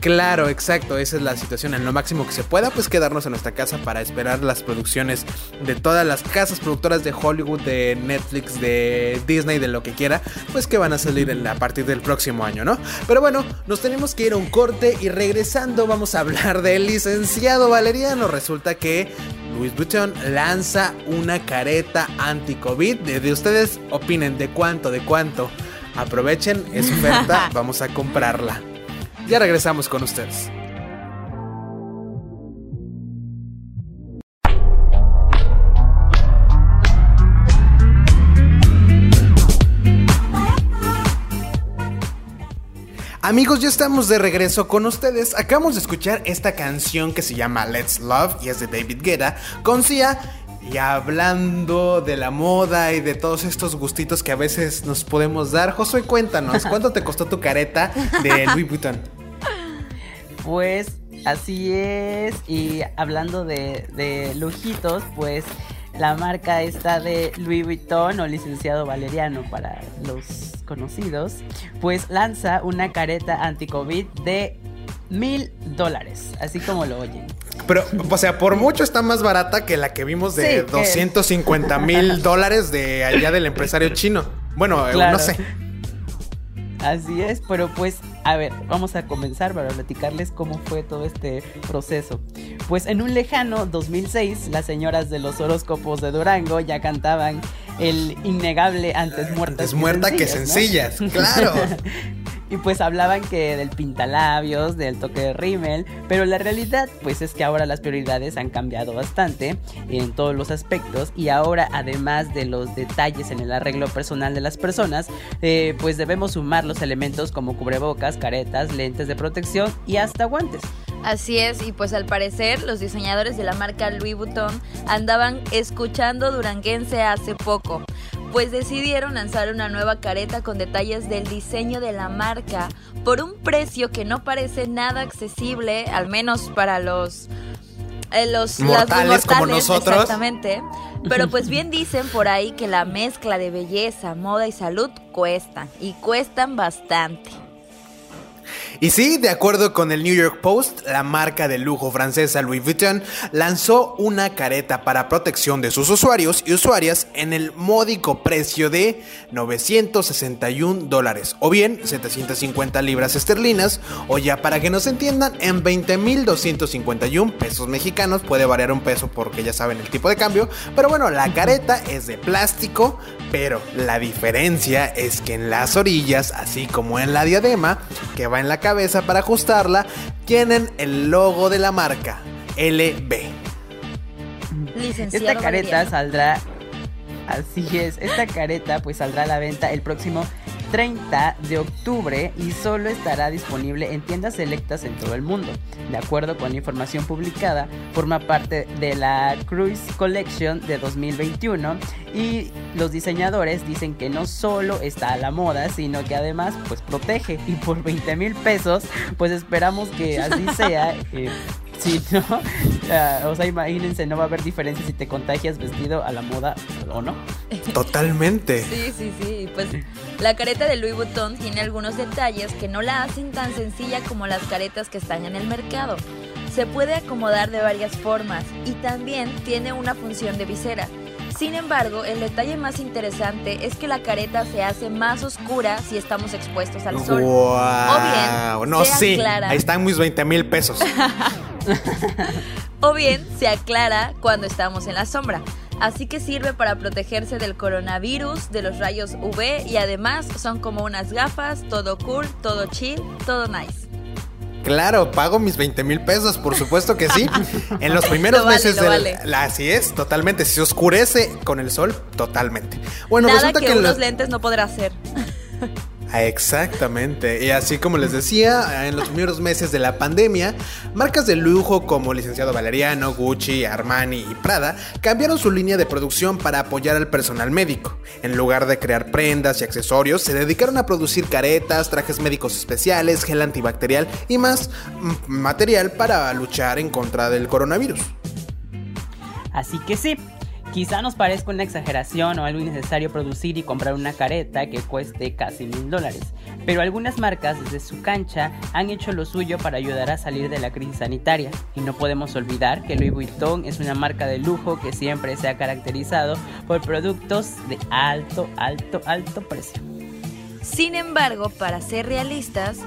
claro, exacto, esa es la situación. En lo máximo que se pueda, pues quedarnos en nuestra casa para esperar las producciones de todas las casas productoras de Hollywood, de Netflix, de Disney, de lo que quiera, pues que van a salir a partir del próximo año, ¿no? Pero bueno, nos tenemos que ir a un corte y regresando vamos a hablar del licenciado Valeriano. Resulta que Louis Vuitton lanza una careta anti-COVID. De ustedes opinen de cuánto, de cuánto. Aprovechen, es oferta, (laughs) vamos a comprarla. Ya regresamos con ustedes. Amigos, ya estamos de regreso con ustedes. Acabamos de escuchar esta canción que se llama Let's Love y es de David Guetta con Sia. Y hablando de la moda y de todos estos gustitos que a veces nos podemos dar, Josué, cuéntanos, (laughs) ¿cuánto te costó tu careta de Louis Vuitton? Pues así es. Y hablando de, lujitos, pues la marca está de Louis Vuitton o licenciado Valeriano para los conocidos, pues lanza una careta anti-COVID de mil dólares, así como lo oyen. Pero, o sea, por mucho está más barata que la que vimos de 250 mil (laughs) dólares de allá del empresario chino. Bueno, no sé. Así es, pero pues, a ver, vamos a comenzar para platicarles cómo fue todo este proceso. Pues en un lejano 2006, las señoras de los horóscopos de Durango ya cantaban el innegable antes muerta. Antes muerta que sencillas, claro. (laughs) Y pues hablaban que del pintalabios, del toque de rímel, pero la realidad pues es que ahora las prioridades han cambiado bastante en todos los aspectos y ahora además de los detalles en el arreglo personal de las personas, eh, pues debemos sumar los elementos como cubrebocas, caretas, lentes de protección y hasta guantes. Así es, y pues al parecer los diseñadores de la marca Louis Vuitton andaban escuchando duranguense hace poco pues decidieron lanzar una nueva careta con detalles del diseño de la marca por un precio que no parece nada accesible, al menos para los eh, los mortales, como nosotros. Exactamente. Pero pues (laughs) bien dicen por ahí que la mezcla de belleza, moda y salud cuestan y cuestan bastante. Y sí, de acuerdo con el New York Post, la marca de lujo francesa Louis Vuitton lanzó una careta para protección de sus usuarios y usuarias en el módico precio de 961 dólares o bien 750 libras esterlinas o ya para que nos entiendan en 20.251 pesos mexicanos. Puede variar un peso porque ya saben el tipo de cambio pero bueno la careta es de plástico pero la diferencia es que en las orillas así como en la diadema que va en la cabeza para ajustarla, tienen el logo de la marca, LB. Esta careta saldrá, así es, esta careta pues saldrá a la venta el próximo 30 de octubre y solo estará disponible en tiendas selectas en todo el mundo. De acuerdo con la información publicada, forma parte de la Cruise Collection de 2021 y los diseñadores dicen que no solo está a la moda, sino que además pues protege y por 20 mil pesos pues esperamos que así (laughs) sea. Eh, Sí, (laughs) ¿no? o sea, imagínense, no va a haber diferencia si te contagias vestido a la moda o no. Totalmente. Sí, sí, sí. Pues la careta de Louis Vuitton tiene algunos detalles que no la hacen tan sencilla como las caretas que están en el mercado. Se puede acomodar de varias formas y también tiene una función de visera. Sin embargo, el detalle más interesante es que la careta se hace más oscura si estamos expuestos al sol. Wow. O bien, no, sí, ahí están mis 20 mil pesos. (laughs) (laughs) o bien se aclara cuando estamos en la sombra. Así que sirve para protegerse del coronavirus, de los rayos UV y además son como unas gafas, todo cool, todo chill, todo nice. Claro, pago mis 20 mil pesos, por supuesto que sí. (laughs) En los primeros meses de la, así es, totalmente. Si se oscurece con el sol, totalmente. Bueno, Nada resulta que, que unos lentes no podrá hacer. (laughs) Exactamente. Y así como les decía, en los primeros meses de la pandemia, marcas de lujo como Licenciado Valeriano, Gucci, Armani y Prada cambiaron su línea de producción para apoyar al personal médico. En lugar de crear prendas y accesorios, se dedicaron a producir caretas, trajes médicos especiales, gel antibacterial y más material para luchar en contra del coronavirus. Así que sí, Quizá nos parezca una exageración o algo innecesario producir y comprar una careta que cueste casi mil dólares, pero algunas marcas desde su cancha han hecho lo suyo para ayudar a salir de la crisis sanitaria, y no podemos olvidar que Louis Vuitton es una marca de lujo que siempre se ha caracterizado por productos de alto, alto, alto precio. Sin embargo, para ser realistas,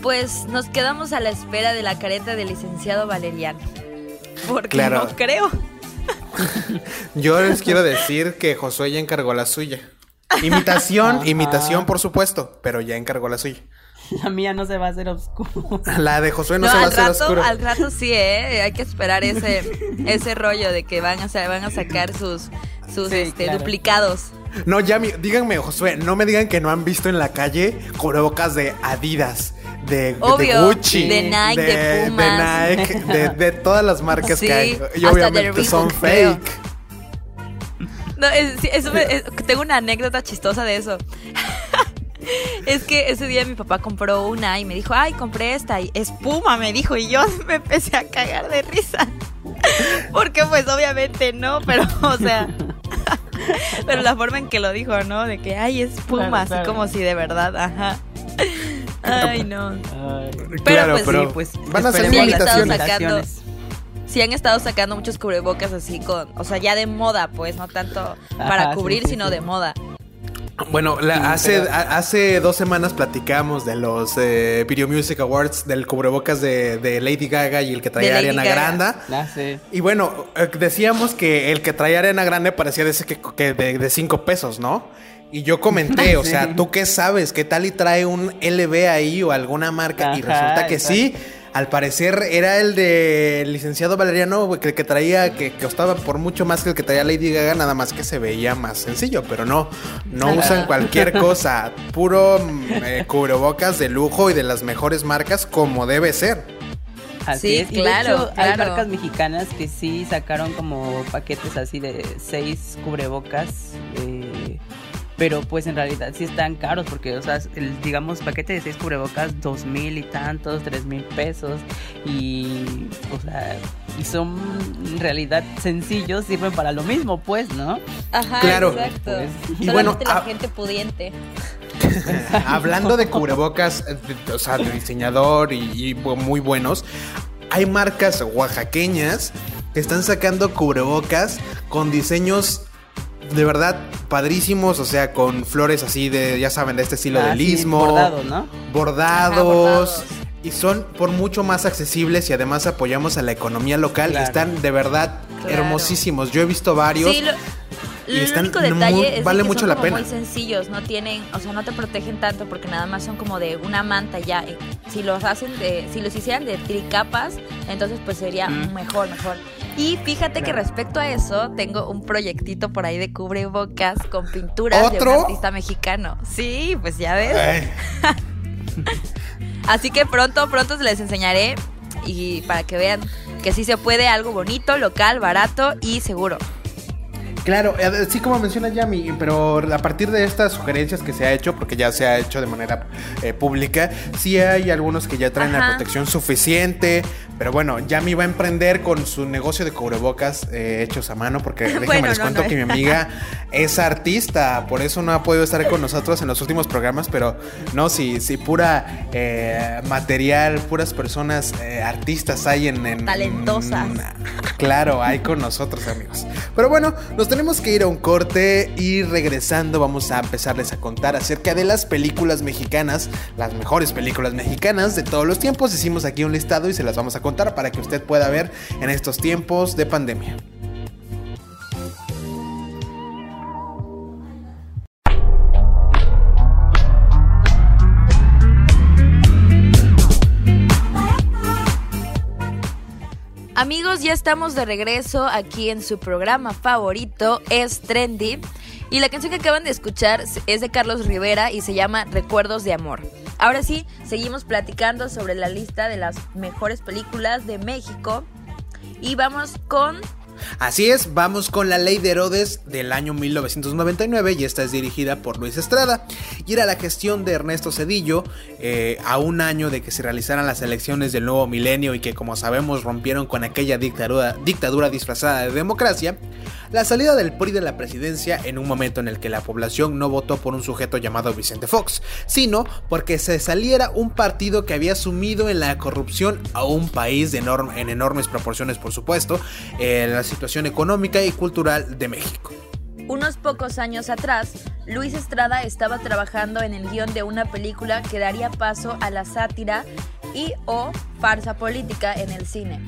pues nos quedamos a la espera de la careta del licenciado Valeriano. Porque no creo. (laughs) Yo les quiero decir que Josué ya encargó la suya. Imitación, imitación, por supuesto, pero ya encargó la suya. La mía no se va a hacer oscura. (laughs) La de Josué no, se va a hacer oscura. Al rato sí, ¿eh? Hay que esperar ese, ese rollo de que van a, van a sacar sus, sus este, duplicados. No, ya, díganme, Josué, no me digan que no han visto en la calle cubrebocas de Adidas de, Gucci, de Nike, de, de Nike, de, todas las marcas que hay. Y obviamente son fake. No, eso tengo una anécdota chistosa de eso. (laughs) es que ese día mi papá compró una y me dijo, ay, compré esta y espuma, me dijo, y yo (laughs) me empecé a cagar de risa. (laughs) Porque pues obviamente no, pero o sea, (laughs) pero la forma en que lo dijo, ¿no? De que, ay, espuma, así como si de verdad, ajá. (laughs) Ay, no. pero claro, pues, pero pues, van a salir invitaciones. Sí han estado sacando muchos cubrebocas así con, o sea, ya de moda, pues, no tanto para cubrir, sino de moda. Bueno, hace, hace dos semanas platicamos de los eh, Video Music Awards del cubrebocas de, Lady Gaga y el que traía Ariana Grande. Ah, y bueno, eh, decíamos que el que traía Ariana Grande parecía de, ese que, de, cinco pesos, ¿no? Y yo comenté, (laughs) o sea, ¿tú qué sabes? ¿Qué tal y trae un LB ahí o alguna marca? y resulta que sí. Al parecer era el de licenciado Valeriano, que el que traía, que, costaba por mucho más que el que traía Lady Gaga, nada más que se veía más sencillo, pero no, no usan cualquier (laughs) cosa, puro eh, cubrebocas de lujo y de las mejores marcas como debe ser. Así es. claro, hay marcas mexicanas que sí sacaron como paquetes así de seis cubrebocas. Eh, pero pues en realidad sí están caros porque, o sea, el, digamos, paquete de seis cubrebocas, dos mil y tantos, tres mil pesos y, o sea, y son en realidad sencillos, sirven para lo mismo, pues, ¿no? Ajá, claro. exacto. Pues, y bueno, la gente pudiente. (laughs) Hablando de cubrebocas, o sea, de diseñador y, y muy buenos, hay marcas oaxaqueñas que están sacando cubrebocas con diseños de verdad padrísimos, o sea, con flores así de, ya saben, de este estilo de ah, lismo. bordados, ¿no? Bordados. Y son por mucho más accesibles y además apoyamos a la economía local. Están de verdad hermosísimos. Yo he visto varios. Sí, y están único detalle es vale que mucho son la como pena. muy sencillos, no tienen, o sea, no te protegen tanto porque nada más son como de una manta ya. Si los hacen de, si los hicieran de tricapas, entonces pues sería mejor, mejor. Y fíjate que respecto a eso, tengo un proyectito por ahí de cubrebocas con pinturas de un artista mexicano. Sí, pues ya ves. (laughs) Así que pronto, pronto les enseñaré y para que vean que sí se puede algo bonito, local, barato y seguro. Claro, así como menciona Yami, pero a partir de estas sugerencias que se ha hecho, porque ya se ha hecho de manera eh, pública, sí hay algunos que ya traen la protección suficiente, pero bueno, Yami va a emprender con su negocio de cubrebocas eh, hechos a mano, porque (laughs) déjenme les cuento que mi amiga es artista, por eso no ha podido estar con nosotros en los últimos programas, pero no, si, si pura eh, material, puras personas artistas hay en... en Talentosas. claro, hay con nosotros, amigos. Pero bueno, nos tenemos que ir a un corte y regresando vamos a empezarles a contar acerca de las películas mexicanas, las mejores películas mexicanas de todos los tiempos. Hicimos aquí un listado y se las vamos a contar para que usted pueda ver en estos tiempos de pandemia. Amigos, ya estamos de regreso aquí en su programa favorito, es Trendy. Y la canción que acaban de escuchar es de Carlos Rivera y se llama Recuerdos de Amor. Ahora sí, seguimos platicando sobre la lista de las mejores películas de México. Y vamos con Así es, vamos con la ley de Herodes del año 1999 y esta es dirigida por Luis Estrada y era la gestión de Ernesto Cedillo eh, a un año de que se realizaran las elecciones del nuevo milenio y que como sabemos rompieron con aquella dictadura, dictadura disfrazada de democracia. La salida del PRI de la presidencia en un momento en el que la población no votó por un sujeto llamado Vicente Fox, sino porque se saliera un partido que había sumido en la corrupción a un país en enormes proporciones, por supuesto, eh, la situación económica y cultural de México. Unos pocos años atrás, Luis Estrada estaba trabajando en el guion de una película que daría paso a la sátira y o farsa política en el cine.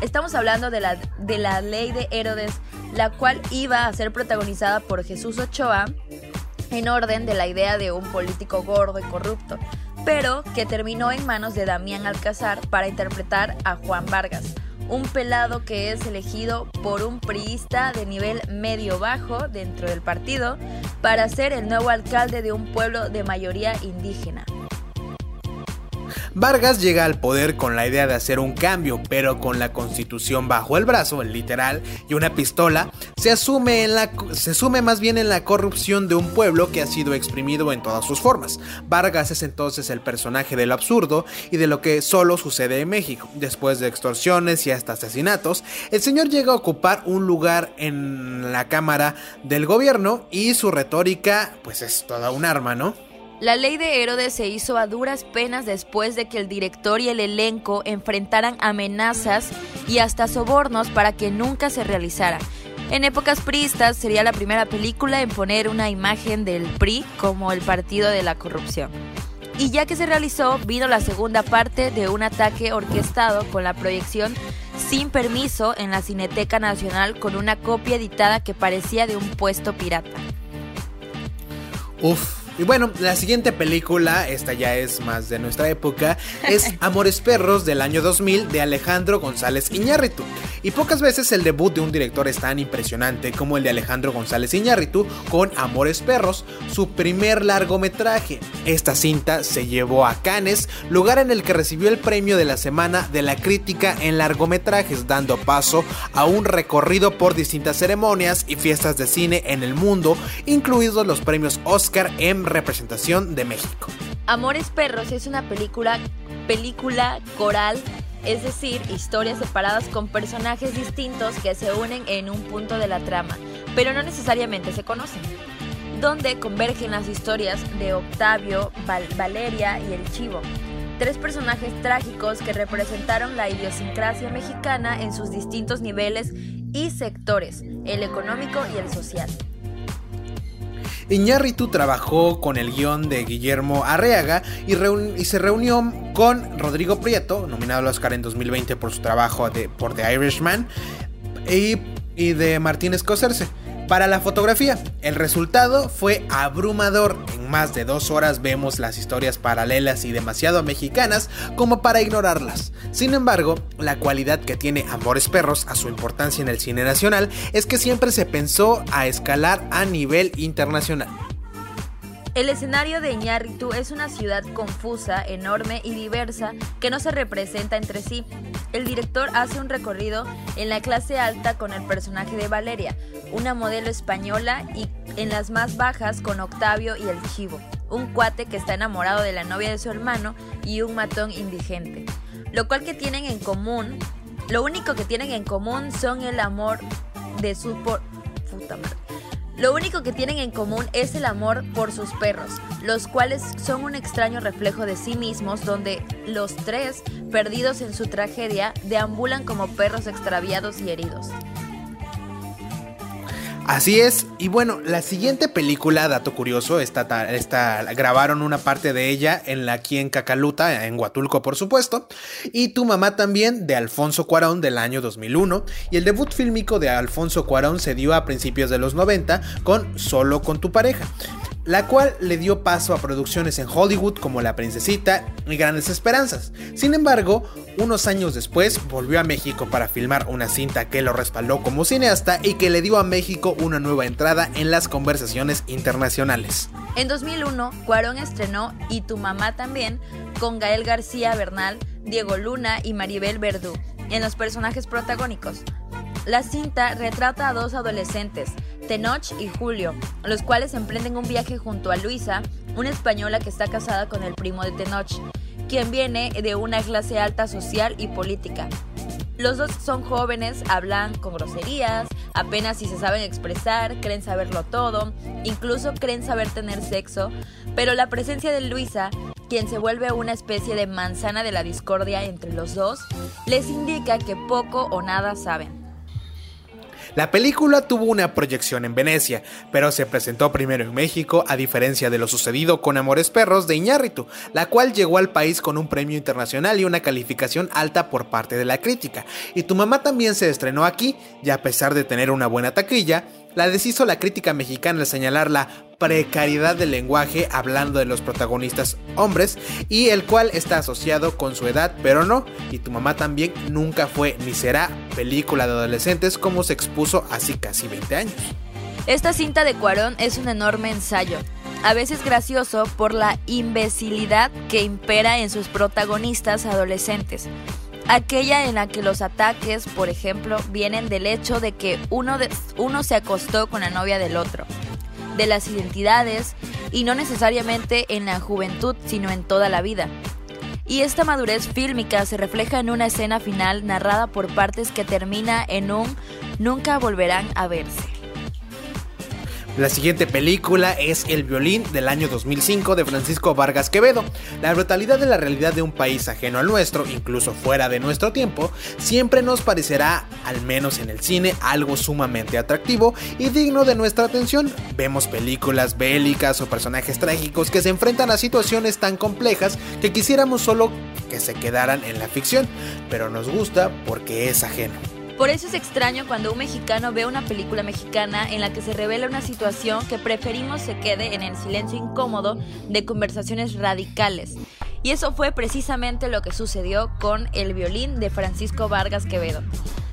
Estamos hablando de la, de la ley de Herodes, la cual iba a ser protagonizada por Jesús Ochoa en orden de la idea de un político gordo y corrupto, pero que terminó en manos de Damián Alcázar para interpretar a Juan Vargas, un pelado que es elegido por un priista de nivel medio-bajo dentro del partido para ser el nuevo alcalde de un pueblo de mayoría indígena. Vargas llega al poder con la idea de hacer un cambio, pero con la constitución bajo el brazo, literal, y una pistola, se asume, en la, se sume más bien en la corrupción de un pueblo que ha sido exprimido en todas sus formas. Vargas es entonces el personaje de lo absurdo y de lo que solo sucede en México. Después de extorsiones y hasta asesinatos, el señor llega a ocupar un lugar en la Cámara del Gobierno y su retórica pues es toda un arma, ¿no? La ley de Herodes se hizo a duras penas después de que el director y el elenco enfrentaran amenazas y hasta sobornos para que nunca se realizara. En épocas priistas sería la primera película en poner una imagen del PRI como el partido de la corrupción. Y ya que se realizó, vino la segunda parte de un ataque orquestado con la proyección sin permiso en la Cineteca Nacional con una copia editada que parecía de un puesto pirata. Uf, y bueno, la siguiente película, esta ya es más de nuestra época, es (laughs) Amores Perros del año 2000 de Alejandro González Iñárritu. Y pocas veces el debut de un director es tan impresionante como el de Alejandro González Iñárritu con Amores Perros, su primer largometraje. Esta cinta se llevó a Cannes, lugar en el que recibió el premio de la semana de la crítica en largometrajes, dando paso a un recorrido por distintas ceremonias y fiestas de cine en el mundo, incluidos los premios Oscar en representación de México. Amores Perros es una película, película coral, es decir, historias separadas con personajes distintos que se unen en un punto de la trama, pero no necesariamente se conocen. Donde convergen las historias de Octavio, Valeria y el Chivo, tres personajes trágicos que representaron la idiosincrasia mexicana en sus distintos niveles y sectores, el económico y el social. Iñárritu trabajó con el guion de Guillermo Arreaga y, se reunió con Rodrigo Prieto, nominado al Oscar en 2020 por su trabajo de, por The Irishman, y, y de Martín Scorsese. Para la fotografía, el resultado fue abrumador. En más de dos horas vemos las historias paralelas y demasiado mexicanas como para ignorarlas. Sin embargo, la cualidad que tiene Amores Perros a su importancia en el cine nacional es que siempre se pensó a escalar a nivel internacional. El escenario de Iñárritu es una ciudad confusa, enorme y diversa que no se representa entre sí. el director hace un recorrido en la clase alta con el personaje de Valeria, una modelo española, y en las más bajas con Octavio y el Chivo, un cuate que está enamorado de la novia de su hermano y un matón indigente. Lo cual que tienen en común, lo único que tienen en común son el amor de su por... Puta madre. Lo único que tienen en común es el amor por sus perros, los cuales son un extraño reflejo de sí mismos donde los tres, perdidos en su tragedia, deambulan como perros extraviados y heridos. Así es, y bueno, la siguiente película, dato curioso, esta, grabaron una parte de ella en la aquí en Cacaluta, en Huatulco por supuesto, y Tu mamá también, de Alfonso Cuarón del año 2001, y el debut fílmico de Alfonso Cuarón se dio a principios de los 90 con Solo con tu pareja la cual le dio paso a producciones en Hollywood como La Princesita y Grandes Esperanzas. Sin embargo, unos años después volvió a México para filmar una cinta que lo respaldó como cineasta y que le dio a México una nueva entrada en las conversaciones internacionales. En 2001, Cuarón estrenó Y tu mamá también con Gael García Bernal, Diego Luna y Maribel Verdú en los personajes protagónicos. La cinta retrata a dos adolescentes, Tenoch y Julio, los cuales emprenden un viaje junto a Luisa, una española que está casada con el primo de Tenoch, quien viene de una clase alta social y política. Los dos son jóvenes, hablan con groserías, apenas si se saben expresar, creen saberlo todo, incluso creen saber tener sexo, pero la presencia de Luisa, quien se vuelve una especie de manzana de la discordia entre los dos, les indica que poco o nada saben. La película tuvo una proyección en Venecia, pero se presentó primero en México, a diferencia de lo sucedido con Amores Perros de Iñárritu, la cual llegó al país con un premio internacional y una calificación alta por parte de la crítica. Y tu mamá también se estrenó aquí, y a pesar de tener una buena taquilla, la deshizo la crítica mexicana al señalar la precariedad del lenguaje hablando de los protagonistas hombres y el cual está asociado con su edad, pero no, y tu mamá también nunca fue ni será película de adolescentes como se expuso hace casi 20 años. Esta cinta de Cuarón es un enorme ensayo, a veces gracioso por la imbecilidad que impera en sus protagonistas adolescentes aquella en la que los ataques, por ejemplo, vienen del hecho de que uno, de, uno se acostó con la novia del otro, de las identidades y no necesariamente en la juventud, sino en toda la vida. Y esta madurez fílmica se refleja en una escena final narrada por partes que termina en un nunca volverán a verse. La siguiente película es El violín del año 2005 de Francisco Vargas Quevedo. La brutalidad de la realidad de un país ajeno al nuestro, incluso fuera de nuestro tiempo, siempre nos parecerá, al menos en el cine, algo sumamente atractivo y digno de nuestra atención. Vemos películas bélicas o personajes trágicos que se enfrentan a situaciones tan complejas que quisiéramos solo que se quedaran en la ficción, pero nos gusta porque es ajeno. Por eso es extraño cuando un mexicano ve una película mexicana en la que se revela una situación que preferimos se quede en el silencio incómodo de conversaciones radicales. Y eso fue precisamente lo que sucedió con El violín de Francisco Vargas Quevedo,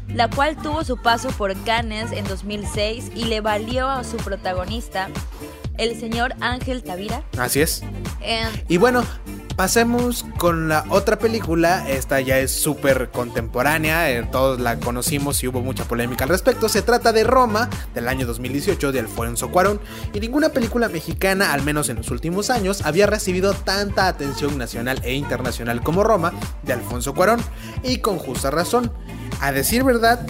la cual tuvo su paso por Cannes en 2006 y le valió a su protagonista, el señor Ángel Tavira. Así es. y bueno, Pasemos con la otra película, esta ya es súper contemporánea, eh, todos la conocimos y hubo mucha polémica al respecto. Se trata de Roma, del año 2018, de Alfonso Cuarón, y ninguna película mexicana, al menos en los últimos años, había recibido tanta atención nacional e internacional como Roma, de Alfonso Cuarón, y con justa razón. A decir verdad,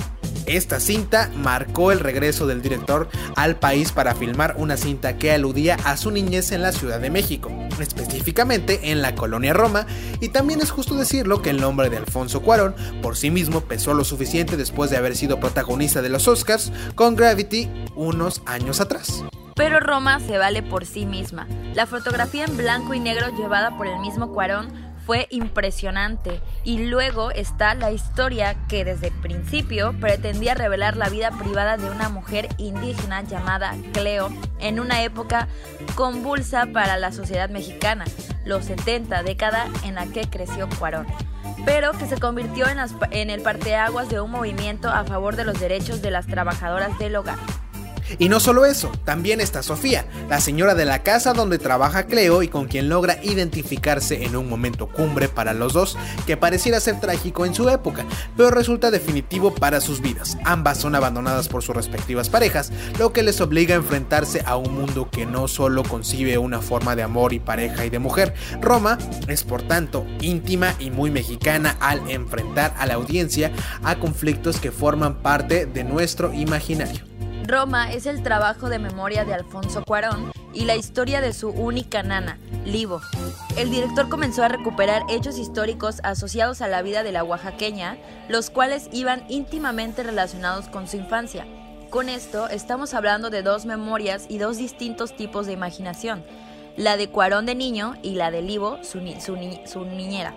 esta cinta marcó el regreso del director al país para filmar una cinta que aludía a su niñez en la Ciudad de México, específicamente en la colonia Roma, y también es justo decirlo que el nombre de Alfonso Cuarón por sí mismo pesó lo suficiente después de haber sido protagonista de los Oscars con Gravity unos años atrás. Pero Roma se vale por sí misma. La fotografía en blanco y negro llevada por el mismo Cuarón fue impresionante. Y luego está la historia que desde el principio pretendía revelar la vida privada de una mujer indígena llamada Cleo en una época convulsa para la sociedad mexicana, los 70, década en la que creció Cuarón pero que se convirtió en, en el parteaguas de un movimiento a favor de los derechos de las trabajadoras del hogar. Y no solo eso, también está Sofía, la señora de la casa donde trabaja Cleo y con quien logra identificarse en un momento cumbre para los dos, que pareciera ser trágico en su época, pero resulta definitivo para sus vidas. Ambas son abandonadas por sus respectivas parejas, lo que les obliga a enfrentarse a un mundo que no solo concibe una forma de amor y pareja y de mujer. Roma es por tanto íntima y muy mexicana al enfrentar a la audiencia a conflictos que forman parte de nuestro imaginario. Roma es el trabajo de memoria de Alfonso Cuarón y la historia de su única nana, Livo. El director comenzó a recuperar hechos históricos asociados a la vida de la oaxaqueña, los cuales iban íntimamente relacionados con su infancia. Con esto estamos hablando de dos memorias y dos distintos tipos de imaginación, la de Cuarón de niño y la de Livo, su, su niñera.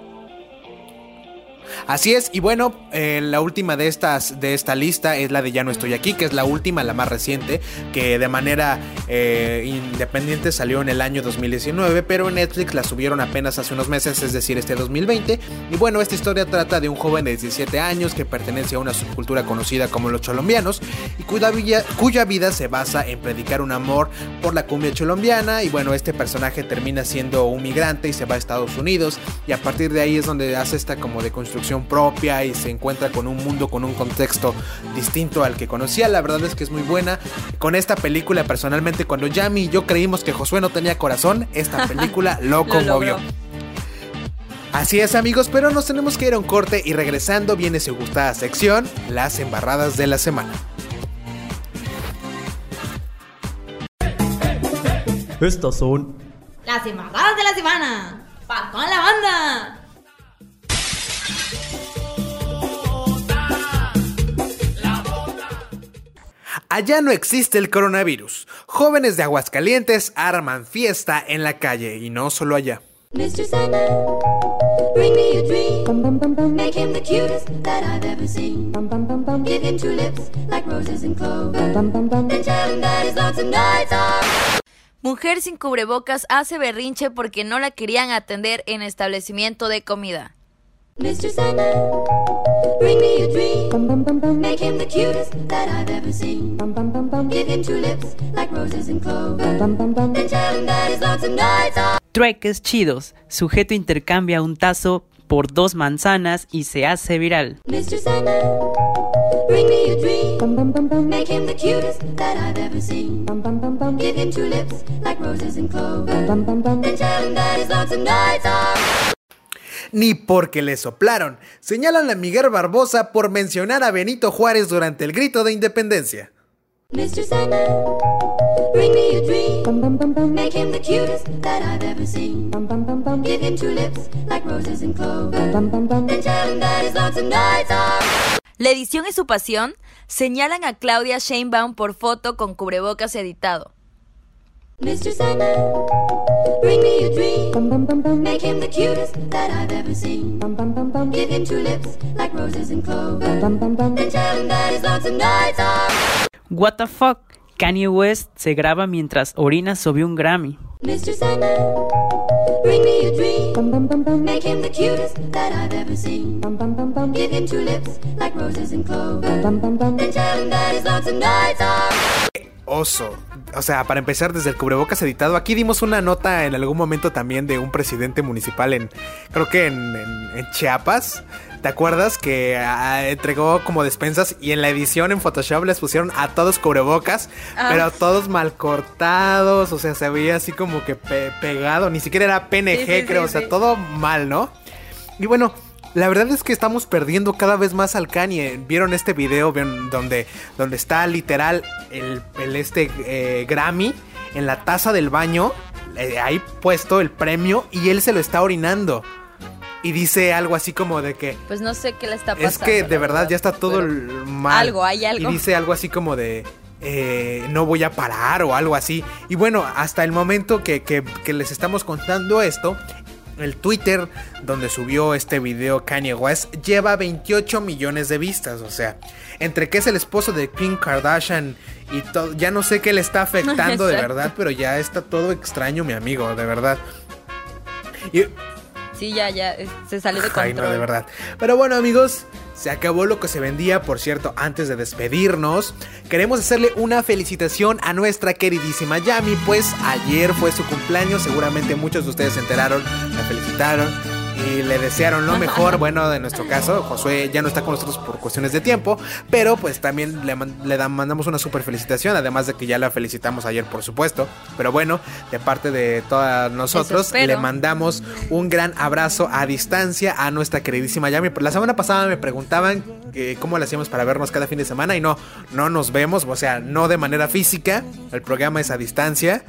Así es, y bueno, eh, la última de estas de esta lista es la de Ya no estoy aquí, que es la última, la más reciente, que de manera eh, independiente salió en el año 2019, pero en Netflix la subieron apenas hace unos meses, es decir, este 2020. Y bueno, esta historia trata de un joven de 17 años que pertenece a una subcultura conocida como los cholombianos y cuya, cuya vida se basa en predicar un amor por la cumbia cholombiana. Y bueno, este personaje termina siendo un migrante y se va a Estados Unidos, y a partir de ahí es donde hace esta como de construcción propia y se encuentra con un mundo con un contexto distinto al que conocía. La verdad es que es muy buena. Con esta película, personalmente, cuando Yami y yo creímos que Josué no tenía corazón, esta (laughs) película lo conmovió. Así es amigos, pero nos tenemos que ir a un corte y regresando viene su gustada sección, las embarradas de la semana. Estas son las embarradas de la semana. ¡Pa con la banda! Allá no existe el coronavirus. Jóvenes de Aguascalientes arman fiesta en la calle y no solo allá. Mr. bring me a dream. Make him the cutest that I've ever seen. Give him two lips like roses and clover. And tell him that his lonesome nights are. Mujer sin cubrebocas hace berrinche porque no la querían atender en establecimiento de comida. Mr. Sandman, bring me a dream. Make him the cutest that I've ever seen. Give him two lips like roses and clover. And tell him that his lonesome nights are. Trueques chidos. Sujeto intercambia un tazo por dos manzanas y se hace viral. Mr. Sandman, bring me a dream. Make him the cutest that I've ever seen. Give him two lips like roses and clover. And tell him that his lonesome nights are ni porque le soplaron. Señalan a Miguel Barbosa por mencionar a Benito Juárez durante el grito de independencia. Mr. Sandman, bring me a dream. Make him the cutest that I've ever seen. Give him two lips like roses and clover. And tell him that his lonesome nights are. La edición es su pasión. Señalan a Claudia Sheinbaum por foto con cubrebocas editado. Mr. Sandman, bring me a dream. Make him the cutest that I've ever seen. Give him two lips like roses and clover. And tell him that his lonesome nights are. What the fuck? Kanye West se graba mientras orina sobre un Grammy. Mr. Sandman, bring me a dream. Make him the cutest that I've ever seen. Give him two lips like roses and clover. And tell him that his lonesome nights are. Oso o sea, para empezar desde el cubrebocas editado, aquí dimos una nota en algún momento también de un presidente municipal en, creo que en, Chiapas. ¿Te acuerdas que ah, entregó como despensas y en la edición en Photoshop les pusieron a todos cubrebocas, ah. pero todos mal cortados, o sea, se veía así como que pegado, ni siquiera era PNG, creo, o sea, todo mal, ¿no? Y bueno, la verdad es que estamos perdiendo cada vez más al Kanye. ¿Vieron este video donde, donde está literal el, este eh, Grammy en la taza del baño? Eh, ahí puesto el premio y él se lo está orinando. Y dice algo así como de que... Pues no sé qué le está pasando. Es que de verdad, ya está todo mal. Algo, hay algo. Y dice algo así como de... Eh, no voy a parar o algo así. Y bueno, hasta el momento que, que, les estamos contando esto, el Twitter donde subió este video Kanye West lleva 28 millones de vistas. O sea, entre que es el esposo de Kim Kardashian y todo, ya no sé qué le está afectando de (laughs) verdad, pero ya está todo extraño, mi amigo, de verdad. sí, ya, ya, se salió de control. Ay, no, de verdad. Pero bueno, amigos, Se acabó lo que se vendía, por cierto, antes de despedirnos. Queremos hacerle una felicitación a nuestra queridísima Yami, pues ayer fue su cumpleaños, seguramente muchos de ustedes se enteraron, la felicitaron y le desearon lo mejor. Bueno, de nuestro caso, Josué ya no está con nosotros por cuestiones de tiempo, pero pues también le, le mandamos una super felicitación, además de que ya la felicitamos ayer, por supuesto. Pero bueno, de parte de todos nosotros, le mandamos un gran abrazo a distancia a nuestra queridísima Yami. La semana pasada me preguntaban que cómo le hacíamos para vernos cada fin de semana y no, no nos vemos, o sea, no de manera física, el programa es a distancia.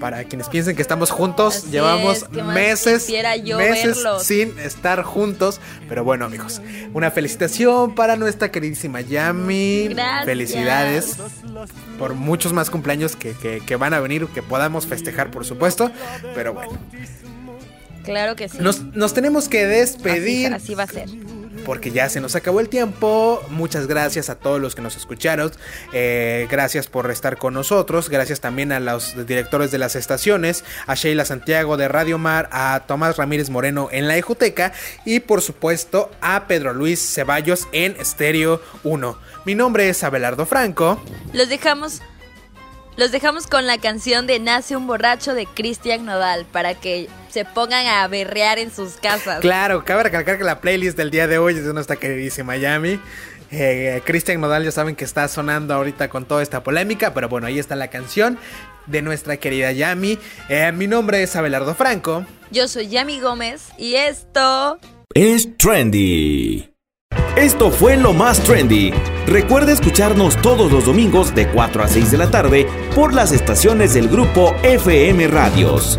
Para quienes piensen que estamos juntos, llevamos meses, meses sin estar juntos. Pero bueno, amigos, una felicitación para nuestra queridísima Yami. Felicidades por muchos más cumpleaños que, van a venir, que podamos festejar, por supuesto. Pero bueno. Claro que sí. Nos, tenemos que despedir. así va a ser porque ya se nos acabó el tiempo. Muchas gracias a todos los que nos escucharon. Eh, gracias por estar con nosotros. Gracias también a los directores de las estaciones, a Sheila Santiago de Radio Mar, a Tomás Ramírez Moreno en la Ejuteca y por supuesto a Pedro Luis Ceballos en Estéreo 1. Mi nombre es Abelardo Franco. Los dejamos los dejamos con la canción de Nace un borracho de Cristian Nodal para que se pongan a berrear en sus casas. Claro, cabe recalcar que la playlist del día de hoy es de nuestra queridísima Miami. Eh, Cristian Nodal ya saben que está sonando ahorita con toda esta polémica, pero bueno, ahí está la canción de nuestra querida Yami. Eh, mi nombre es Abelardo Franco. Yo soy Yami Gómez y esto es Trendy. Esto fue lo más trendy. Recuerda escucharnos todos los domingos de 4 a 6 de la tarde por las estaciones del grupo FM Radios.